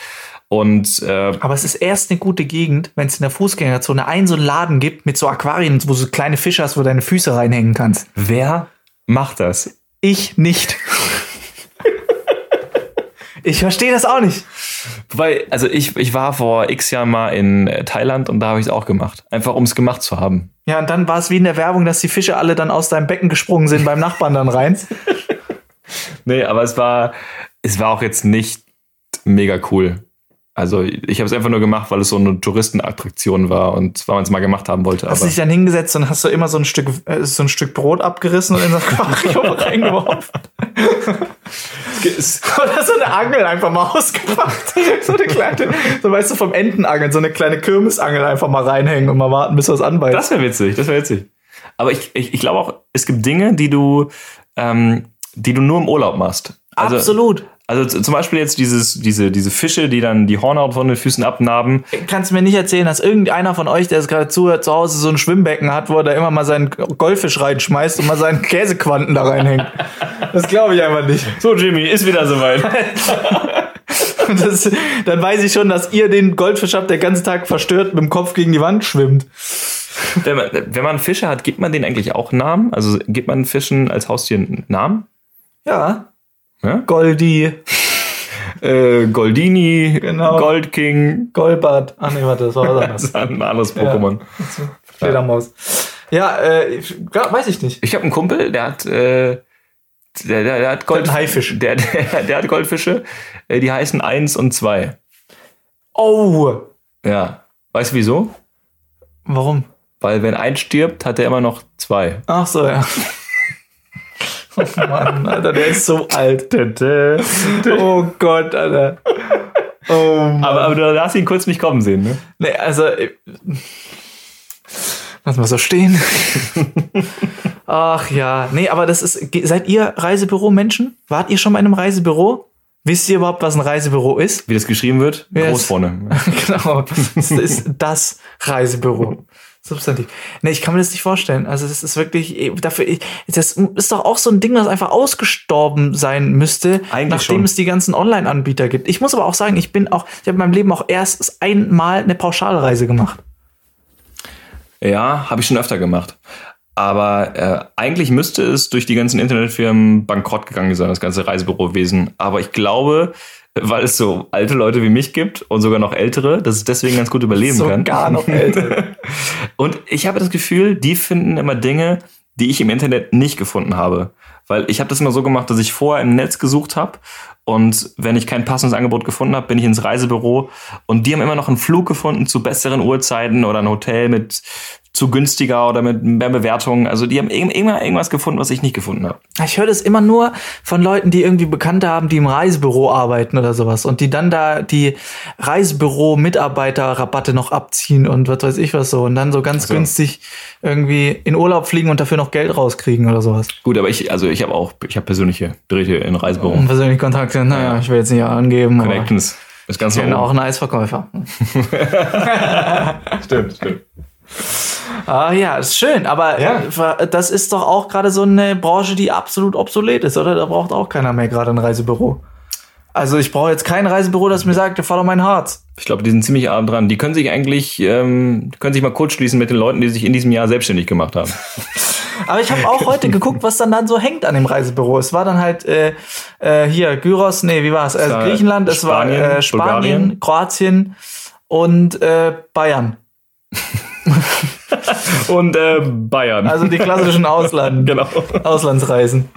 Und äh, Aber es ist erst eine gute Gegend, wenn es in der Fußgängerzone einen so einen Laden gibt mit so Aquarien, wo du so kleine Fische hast, wo du deine Füße reinhängen kannst. wer macht das? Ich nicht. ich verstehe das auch nicht. Weil, also ich, ich war vor x Jahren mal in äh, Thailand und da habe ich es auch gemacht. Einfach um es gemacht zu haben. Ja, und dann war es wie in der Werbung, dass die Fische alle dann aus deinem Becken gesprungen sind beim Nachbarn dann rein. Nee, aber es war, es war auch jetzt nicht mega cool. Also ich habe es einfach nur gemacht, weil es so eine Touristenattraktion war und weil man es mal gemacht haben wollte. Hast Aber dich dann hingesetzt und hast du immer so ein Stück, äh, so ein Stück Brot abgerissen und in das Aquarium reingeworfen. Oder so eine Angel einfach mal ausgepackt. So eine kleine, so weißt du, vom Entenangeln, so eine kleine Kirmesangel einfach mal reinhängen und mal warten, bis was anbeißt. Das wäre witzig, das wäre witzig. Aber ich, ich, ich glaube auch, es gibt Dinge, die du, ähm, die du nur im Urlaub machst. Also, Absolut. Also zum Beispiel jetzt dieses, diese, diese Fische, die dann die Hornhaut von den Füßen abnarben. Kannst du mir nicht erzählen, dass irgendeiner von euch, der es gerade zuhört, zu Hause so ein Schwimmbecken hat, wo er da immer mal seinen Goldfisch reinschmeißt und mal seinen Käsequanten da reinhängt. Das glaube ich einfach nicht. So, Jimmy, ist wieder soweit. Das, dann weiß ich schon, dass ihr den Goldfisch habt, der den ganzen Tag verstört mit dem Kopf gegen die Wand schwimmt. wenn, man, wenn man Fische hat, gibt man denen eigentlich auch Namen? Also gibt man Fischen als Haustier einen Namen? Ja. Ja? Goldi, Äh, Goldini, Genau. Goldking, Golbert. Ach nee, warte, das war was das anderes. ist ein anderes Pokémon. Fledermaus. Ja, äh, ich- ja, weiß ich nicht. Ich habe einen Kumpel, der hat, äh, der, der, der hat Gold, Haifisch. Der, der, der hat Goldfische, äh, die heißen eins und zwei. Oh. Ja. Weißt du wieso? Warum? Weil wenn eins stirbt, hat er immer noch zwei. Ach so, ja. Oh Mann, Alter, der ist so alt. Oh Gott, Alter. Oh Mann. Aber, aber du hast ihn kurz nicht kommen sehen, ne? Nee, also. äh, Lass mal so stehen. Ach ja. Nee, aber das ist. Seid ihr Reisebüro-Menschen? Wart ihr schon mal in einem Reisebüro? Wisst ihr überhaupt, was ein Reisebüro ist? Wie das geschrieben wird? Wer Groß vorne. genau. Das ist das Reisebüro. Substantiv. Nee, ich kann mir das nicht vorstellen. Also, das ist wirklich, eh, dafür, das ist doch auch so ein Ding, das einfach ausgestorben sein müsste, Eigentlich nachdem schon. es die ganzen Online-Anbieter gibt. Ich muss aber auch sagen, ich bin auch, ich habe in meinem Leben auch erst einmal eine Pauschalreise gemacht. Ja, habe ich schon öfter gemacht. Aber äh, eigentlich müsste es durch die ganzen Internetfirmen bankrott gegangen sein, das ganze Reisebürowesen. Aber ich glaube, weil es so alte Leute wie mich gibt und sogar noch ältere, dass es deswegen ganz gut überleben kann. Sogar noch älter. Und ich habe das Gefühl, die finden immer Dinge, die ich im Internet nicht gefunden habe. Weil ich habe das immer so gemacht, dass ich vorher im Netz gesucht habe Und wenn ich kein passendes Angebot gefunden habe, bin ich ins Reisebüro und die haben immer noch einen Flug gefunden zu besseren Uhrzeiten oder ein Hotel mit zu günstiger oder mit mehr Bewertungen. Also die haben immer irgendwas gefunden, was ich nicht gefunden habe. Ich höre das immer nur von Leuten, die irgendwie Bekannte haben, die im Reisebüro arbeiten oder sowas und die dann da die Reisebüro-Mitarbeiterrabatte noch abziehen und was weiß ich was so und dann so ganz so. günstig irgendwie in Urlaub fliegen und dafür noch Geld rauskriegen oder sowas. Gut, aber ich, also ich habe auch, ich habe persönliche Drähte in Reisebüro. Und persönlich Kontakte, naja, ich will jetzt nicht angeben, Connections. Ist ganz ich bin auch ein Eisverkäufer. Stimmt, stimmt. Ah ja, ist schön, aber Ja. das ist doch auch gerade so eine Branche, die absolut obsolet ist, oder? Da braucht auch keiner mehr gerade ein Reisebüro. Also ich brauche jetzt kein Reisebüro, das mir sagt, follow mein Herz. Ich glaube, die sind ziemlich arm dran. Die können sich eigentlich, ähm, können sich mal kurz schließen mit den Leuten, die sich in diesem Jahr selbstständig gemacht haben. Aber ich habe auch heute geguckt, was dann dann so hängt an dem Reisebüro. Es war dann halt äh, äh, hier Gyros, nee, wie war es? Also war Griechenland, es war Spanien, äh, Spanien, Bulgarien. Kroatien und äh, Bayern. Und äh, Bayern. Also die klassischen Ausland, genau. Auslandsreisen.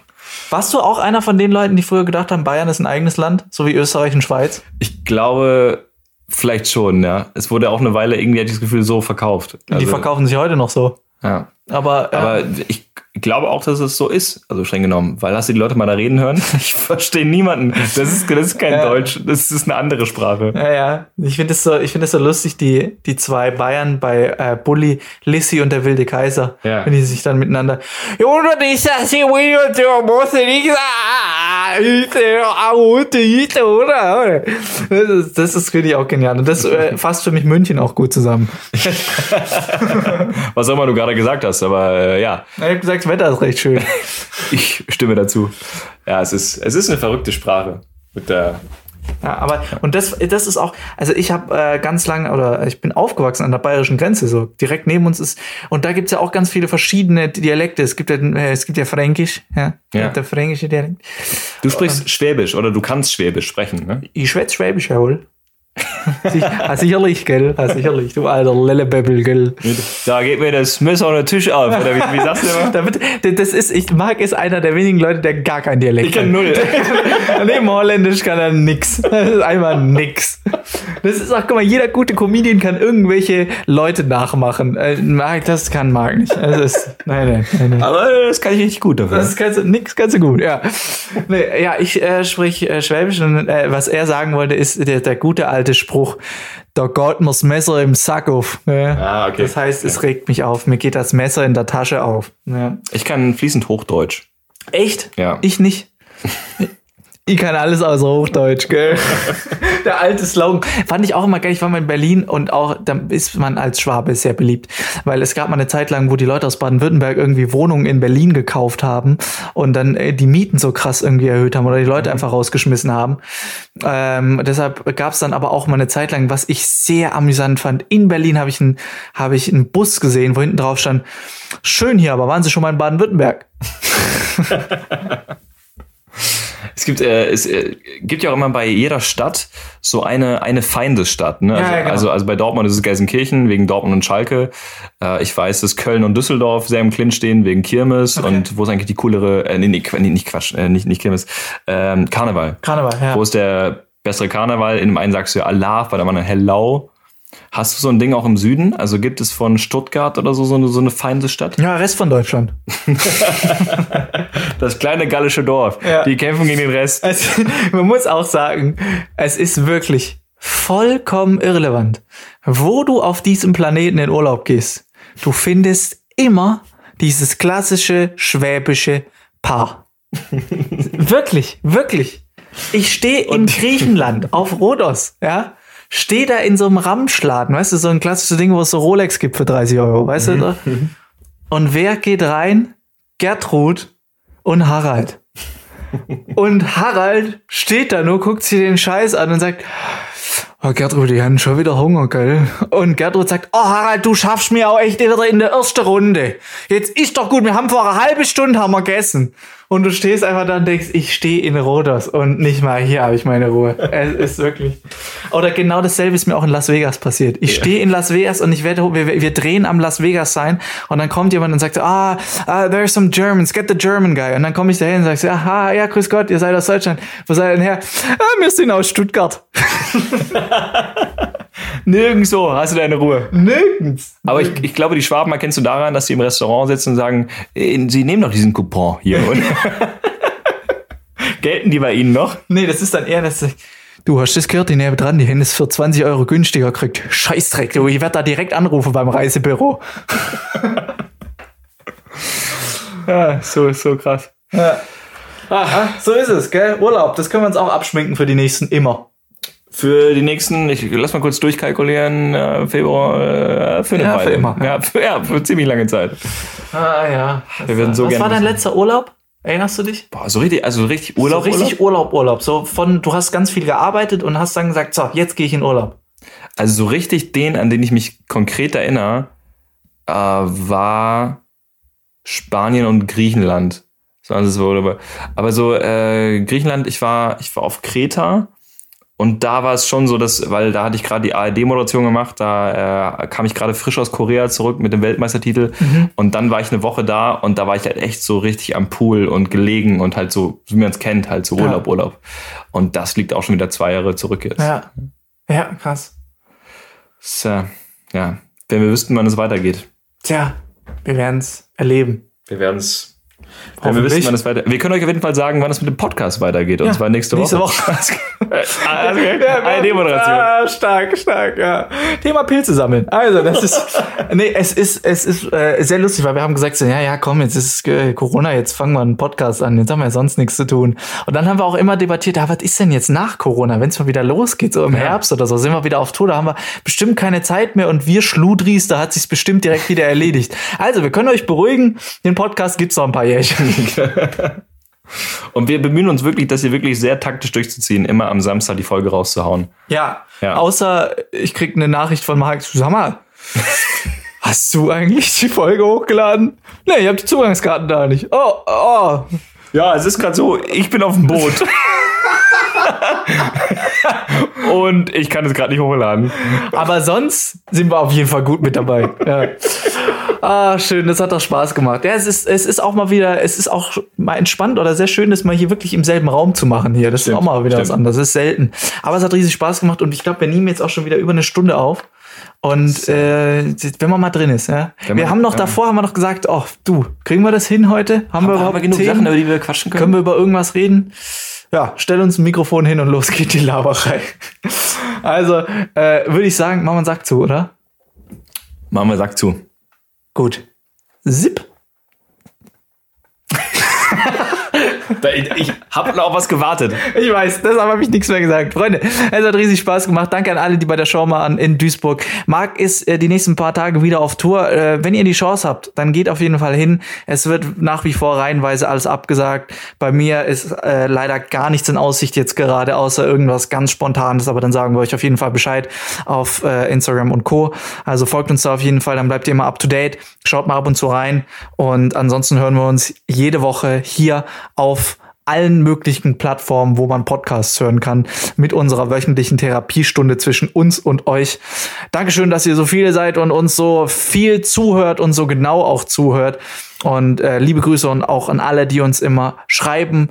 Warst du auch einer von den Leuten, die früher gedacht haben, Bayern ist ein eigenes Land, so wie Österreich und Schweiz? Ich glaube, vielleicht schon, ja. Es wurde auch eine Weile irgendwie, hatte ich das Gefühl, so verkauft. die Also, verkaufen sich heute noch so. Ja. Aber, äh, Aber ich glaube auch, dass es so ist, also streng genommen. Weil hast du die Leute mal da reden hören? Ich verstehe niemanden. Das ist, das ist kein Ja. Deutsch, das ist eine andere Sprache. Ja, ja. Ich finde es so, ich finde es so lustig, die, die zwei Bayern bei äh, Bully, Lissy und der wilde Kaiser, Ja. wenn die sich dann miteinander. Ich ich ah, ich? Das ist, das ist finde ich auch genial. Und das äh, fasst für mich München auch gut zusammen. Was auch immer du gerade gesagt hast, aber äh, ja, Ich habe gesagt, das Wetter ist recht schön. ich stimme dazu. Ja, es ist, es ist eine verrückte Sprache. Mit der, Ja, aber und das, das ist auch, also ich habe äh, ganz lange oder ich bin aufgewachsen an der bayerischen Grenze, so direkt neben uns ist und da gibt's ja auch ganz viele verschiedene Dialekte. Es gibt ja, äh, es gibt ja Fränkisch, ja, Ja. der fränkische Dialekt. du sprichst Schwäbisch oder du kannst Schwäbisch sprechen, ne? Ich schwätz Schwäbisch, jawohl. Ah, sicherlich, gell? Ah, sicherlich, du alter Lellebäbbel, gell? Da geht mir das Messer an den Tisch auf. Oder wie, wie sagst du immer? Damit, das ist, ich mag ist einer der wenigen Leute, der gar kein Dialekt Ich kann null. Neben Holländisch kann er nix. Das ist einfach nix. Das ist auch, guck mal, jeder gute Comedian kann irgendwelche Leute nachmachen. Äh, Marc, das kann Marc nicht. Das ist, nein, nein, nein, nein. Aber das kann ich richtig gut dafür. Das ist ganz, nix ganz so gut, ja. Nee, ja, ich äh, sprich äh, Schwäbisch und äh, was er sagen wollte, ist der, der gute alte Spruch, da geht mir's Messer im Sack auf. Ja. Ah, okay. Das heißt, es regt mich auf. Mir geht das Messer in der Tasche auf. Ja. Ich kann fließend Hochdeutsch. Echt? Ja. Ich nicht. Ich kann alles außer Hochdeutsch, gell? Der alte Slogan. Fand ich auch immer geil. Ich war mal in Berlin und auch, da ist man als Schwabe sehr beliebt. Weil es gab mal eine Zeit lang, wo die Leute aus Baden-Württemberg irgendwie Wohnungen in Berlin gekauft haben und dann äh, die Mieten so krass irgendwie erhöht haben oder die Leute einfach rausgeschmissen haben. Ähm, deshalb gab es dann aber auch mal eine Zeit lang, was ich sehr amüsant fand. In Berlin habe ich einen habe ich einen Bus gesehen, wo hinten drauf stand, schön hier, aber waren Sie schon mal in Baden-Württemberg? Es gibt, äh, es äh, gibt ja auch immer bei jeder Stadt so eine, eine Feindesstadt. Ne? Ja, Also, ja, genau. also, also bei Dortmund ist es Gelsenkirchen wegen Dortmund und Schalke. Äh, ich weiß, dass Köln und Düsseldorf sehr im Clinch stehen wegen Kirmes. Okay. Und wo ist eigentlich die coolere, äh, nee, nee, nicht Quatsch, äh, nicht, nicht Kirmes, ähm, Karneval. Karneval, ja. Wo ist der bessere Karneval? In dem einen sagst du ja Allah, bei dem anderen Hellau. Hast du so ein Ding auch im Süden? Also gibt es von Stuttgart oder so so eine, so eine Feindesstadt? Ja, Rest von Deutschland. Das kleine gallische Dorf. Ja. Die kämpfen gegen den Rest. Also, man muss auch sagen, es ist wirklich vollkommen irrelevant, wo du auf diesem Planeten in Urlaub gehst. Du findest immer dieses klassische schwäbische Paar. wirklich, wirklich. Ich stehe in Griechenland auf Rhodos, ja. Stehe da in so einem Ramschladen, weißt du, so ein klassisches Ding, wo es so Rolex gibt für 30 Euro, weißt du? da? Und wer geht rein? Gertrud und Harald. Und Harald steht da nur, guckt sich den Scheiß an und sagt, Oh, Gertrud, die haben schon wieder Hunger, gell? Und Gertrud sagt, oh Harald, du schaffst mir auch echt wieder in der ersten Runde. Jetzt ist doch gut, wir haben vor einer halben Stunde haben wir gegessen. Und du stehst einfach da und denkst, ich stehe in Rhodos und nicht mal hier habe ich meine Ruhe. es ist wirklich. Oder genau dasselbe ist mir auch in Las Vegas passiert. Ich ja. stehe in Las Vegas und ich werde, wir, wir drehen am Las Vegas sein und dann kommt jemand und sagt, ah, uh, there are some Germans, get the German guy. Und dann komme ich dahin und sage, aha, ja, grüß Gott, ihr seid aus Deutschland. Wo seid ihr denn her? Ah, wir sind aus Stuttgart. Nirgendwo hast du deine Ruhe. Nirgends. Aber ich, ich glaube, die Schwaben erkennst du daran, dass sie im Restaurant sitzen und sagen, sie nehmen doch diesen Coupon hier. Gelten die bei Ihnen noch? Nee, das ist dann eher das. Du hast das gehört, die neben dran, die hätten es für 20 Euro günstiger gekriegt. Scheißdreck, du, ich werde da direkt anrufen beim Reisebüro. ja, so, so krass. Ja. Aha, so ist es, gell? Urlaub, das können wir uns auch abschminken für die nächsten immer für die nächsten, ich lass mal kurz durchkalkulieren, äh, Februar, äh, für eine ja, Weile. Für immer. Ja, für, ja, für ziemlich lange Zeit. Ah ja. Wir werden so Was war dein letzter Urlaub? Erinnerst du dich? Boah, so richtig, also richtig Urlaub. So richtig Urlaub, Urlaub. So von, du hast ganz viel gearbeitet und hast dann gesagt, so, jetzt gehe ich in Urlaub. Also so richtig den, an den ich mich konkret erinnere, äh, war Spanien und Griechenland. So, also so, aber so äh, Griechenland, ich war, ich war auf Kreta und da war es schon so, dass, weil da hatte ich gerade die ARD-Moderation gemacht, da äh, kam ich gerade frisch aus Korea zurück mit dem Weltmeistertitel. Mhm. Und dann war ich eine Woche da und da war ich halt echt so richtig am Pool und gelegen und halt so, wie man es kennt, halt so Urlaub, ja. Urlaub. Und das liegt auch schon wieder zwei Jahre zurück jetzt. Ja, ja krass. So, ja, wenn wir wüssten, wann es weitergeht. Tja, wir werden es erleben. Wir werden es wenn wir wissen, wann es weiter. Wir können euch auf jeden Fall sagen, wann es mit dem Podcast weitergeht. Und ja, zwar nächste Woche. Nächste Woche. also, eine Moderation. Ah, stark, stark, ja. Thema Pilze sammeln. Also, das ist, nee, es ist, es ist äh, sehr lustig, weil wir haben gesagt, so, ja, ja, komm, jetzt ist äh, Corona, jetzt fangen wir einen Podcast an. Jetzt haben wir ja sonst nichts zu tun. Und dann haben wir auch immer debattiert, ja, was ist denn jetzt nach Corona, wenn es mal wieder losgeht, so im ja. Herbst oder so, sind wir wieder auf Tour, da haben wir bestimmt keine Zeit mehr und wir Schludris, da hat sich's bestimmt direkt wieder erledigt. Also, wir können euch beruhigen, den Podcast gibt's noch ein paar Jährchen. Und wir bemühen uns wirklich, das hier wirklich sehr taktisch durchzuziehen, immer am Samstag die Folge rauszuhauen. Ja. ja. Außer ich krieg eine Nachricht von Marc, sag mal, hast du eigentlich die Folge hochgeladen? Nee, ich hab die Zugangskarten da nicht. Oh, oh. Ja, es ist gerade so, ich bin auf dem Boot. Und ich kann es gerade nicht hochladen. Aber sonst sind wir auf jeden Fall gut mit dabei. Ja. Ah, schön, das hat doch Spaß gemacht. Ja, es ist, es ist auch mal wieder, es ist auch mal entspannt oder sehr schön, das mal hier wirklich im selben Raum zu machen hier. Das stimmt, ist auch mal wieder stimmt. was anderes. Das ist selten. Aber es hat riesig Spaß gemacht und ich glaube, wir nehmen jetzt auch schon wieder über eine Stunde auf. Und äh, wenn man mal drin ist, ja. Wenn wir man, haben noch ja. davor haben wir noch gesagt, oh, du, kriegen wir das hin heute? Haben, haben wir überhaupt genug Themen? Sachen, über die wir quatschen können? Können wir über irgendwas reden? Ja, stell uns ein Mikrofon hin und los geht die Laberei. Also, äh, würde ich sagen, machen wir einen Sack zu, oder? Machen wir einen Sack zu. Gut. Zip. Ich habe noch auf was gewartet. Ich weiß, deshalb habe ich nichts mehr gesagt. Freunde, es hat riesig Spaß gemacht. Danke an alle, die bei der Show waren in Duisburg. Marc ist äh, die nächsten paar Tage wieder auf Tour. Äh, wenn ihr die Chance habt, dann geht auf jeden Fall hin. Es wird nach wie vor reihenweise alles abgesagt. Bei mir ist äh, leider gar nichts in Aussicht jetzt gerade, außer irgendwas ganz Spontanes. Aber dann sagen wir euch auf jeden Fall Bescheid auf äh, Instagram und Co. Also folgt uns da auf jeden Fall, dann bleibt ihr immer up to date. Schaut mal ab und zu rein. Und ansonsten hören wir uns jede Woche hier auf allen möglichen Plattformen, wo man Podcasts hören kann, mit unserer wöchentlichen Therapiestunde zwischen uns und euch. Dankeschön, dass ihr so viele seid und uns so viel zuhört und so genau auch zuhört. Und äh, liebe Grüße und auch an alle, die uns immer schreiben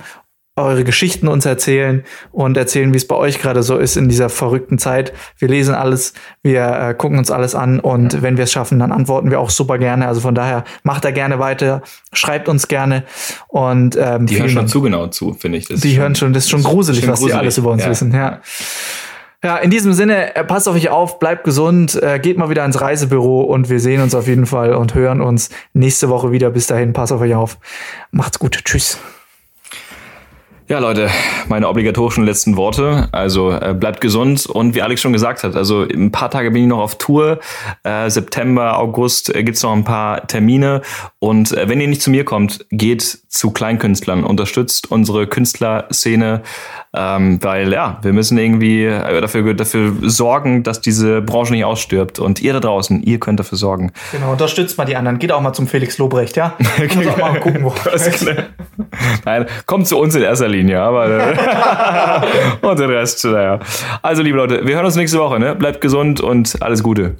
eure Geschichten uns erzählen und erzählen, wie es bei euch gerade so ist in dieser verrückten Zeit. Wir lesen alles, wir äh, gucken uns alles an und ja. wenn wir es schaffen, dann antworten wir auch super gerne. Also von daher macht da gerne weiter, schreibt uns gerne und ähm, die hören schon zu genau zu, finde ich. Das die schon, hören schon, das ist schon gruselig, was gruselig. die alles über uns ja. wissen. Ja. Ja, in diesem Sinne, äh, passt auf euch auf, bleibt gesund, äh, geht mal wieder ins Reisebüro und wir sehen uns auf jeden Fall und hören uns nächste Woche wieder. Bis dahin, passt auf euch auf. Macht's gut. Tschüss. Ja, Leute, meine obligatorischen letzten Worte. Also äh, bleibt gesund und wie Alex schon gesagt hat, also ein paar Tage bin ich noch auf Tour. Äh, September, August äh, gibt's noch ein paar Termine. Und äh, wenn ihr nicht zu mir kommt, geht zu Kleinkünstlern, unterstützt unsere Künstlerszene, ähm, weil ja, wir müssen irgendwie äh, dafür, dafür sorgen, dass diese Branche nicht ausstirbt. Und ihr da draußen, ihr könnt dafür sorgen. Genau, unterstützt mal die anderen. Geht auch mal zum Felix Lobrecht, ja? Muss auch mal gucken, wo Nein, kommt zu uns in erster Linie. Linie, aber und den Rest, naja. Also, liebe Leute, wir hören uns nächste Woche, ne? Bleibt gesund und alles Gute.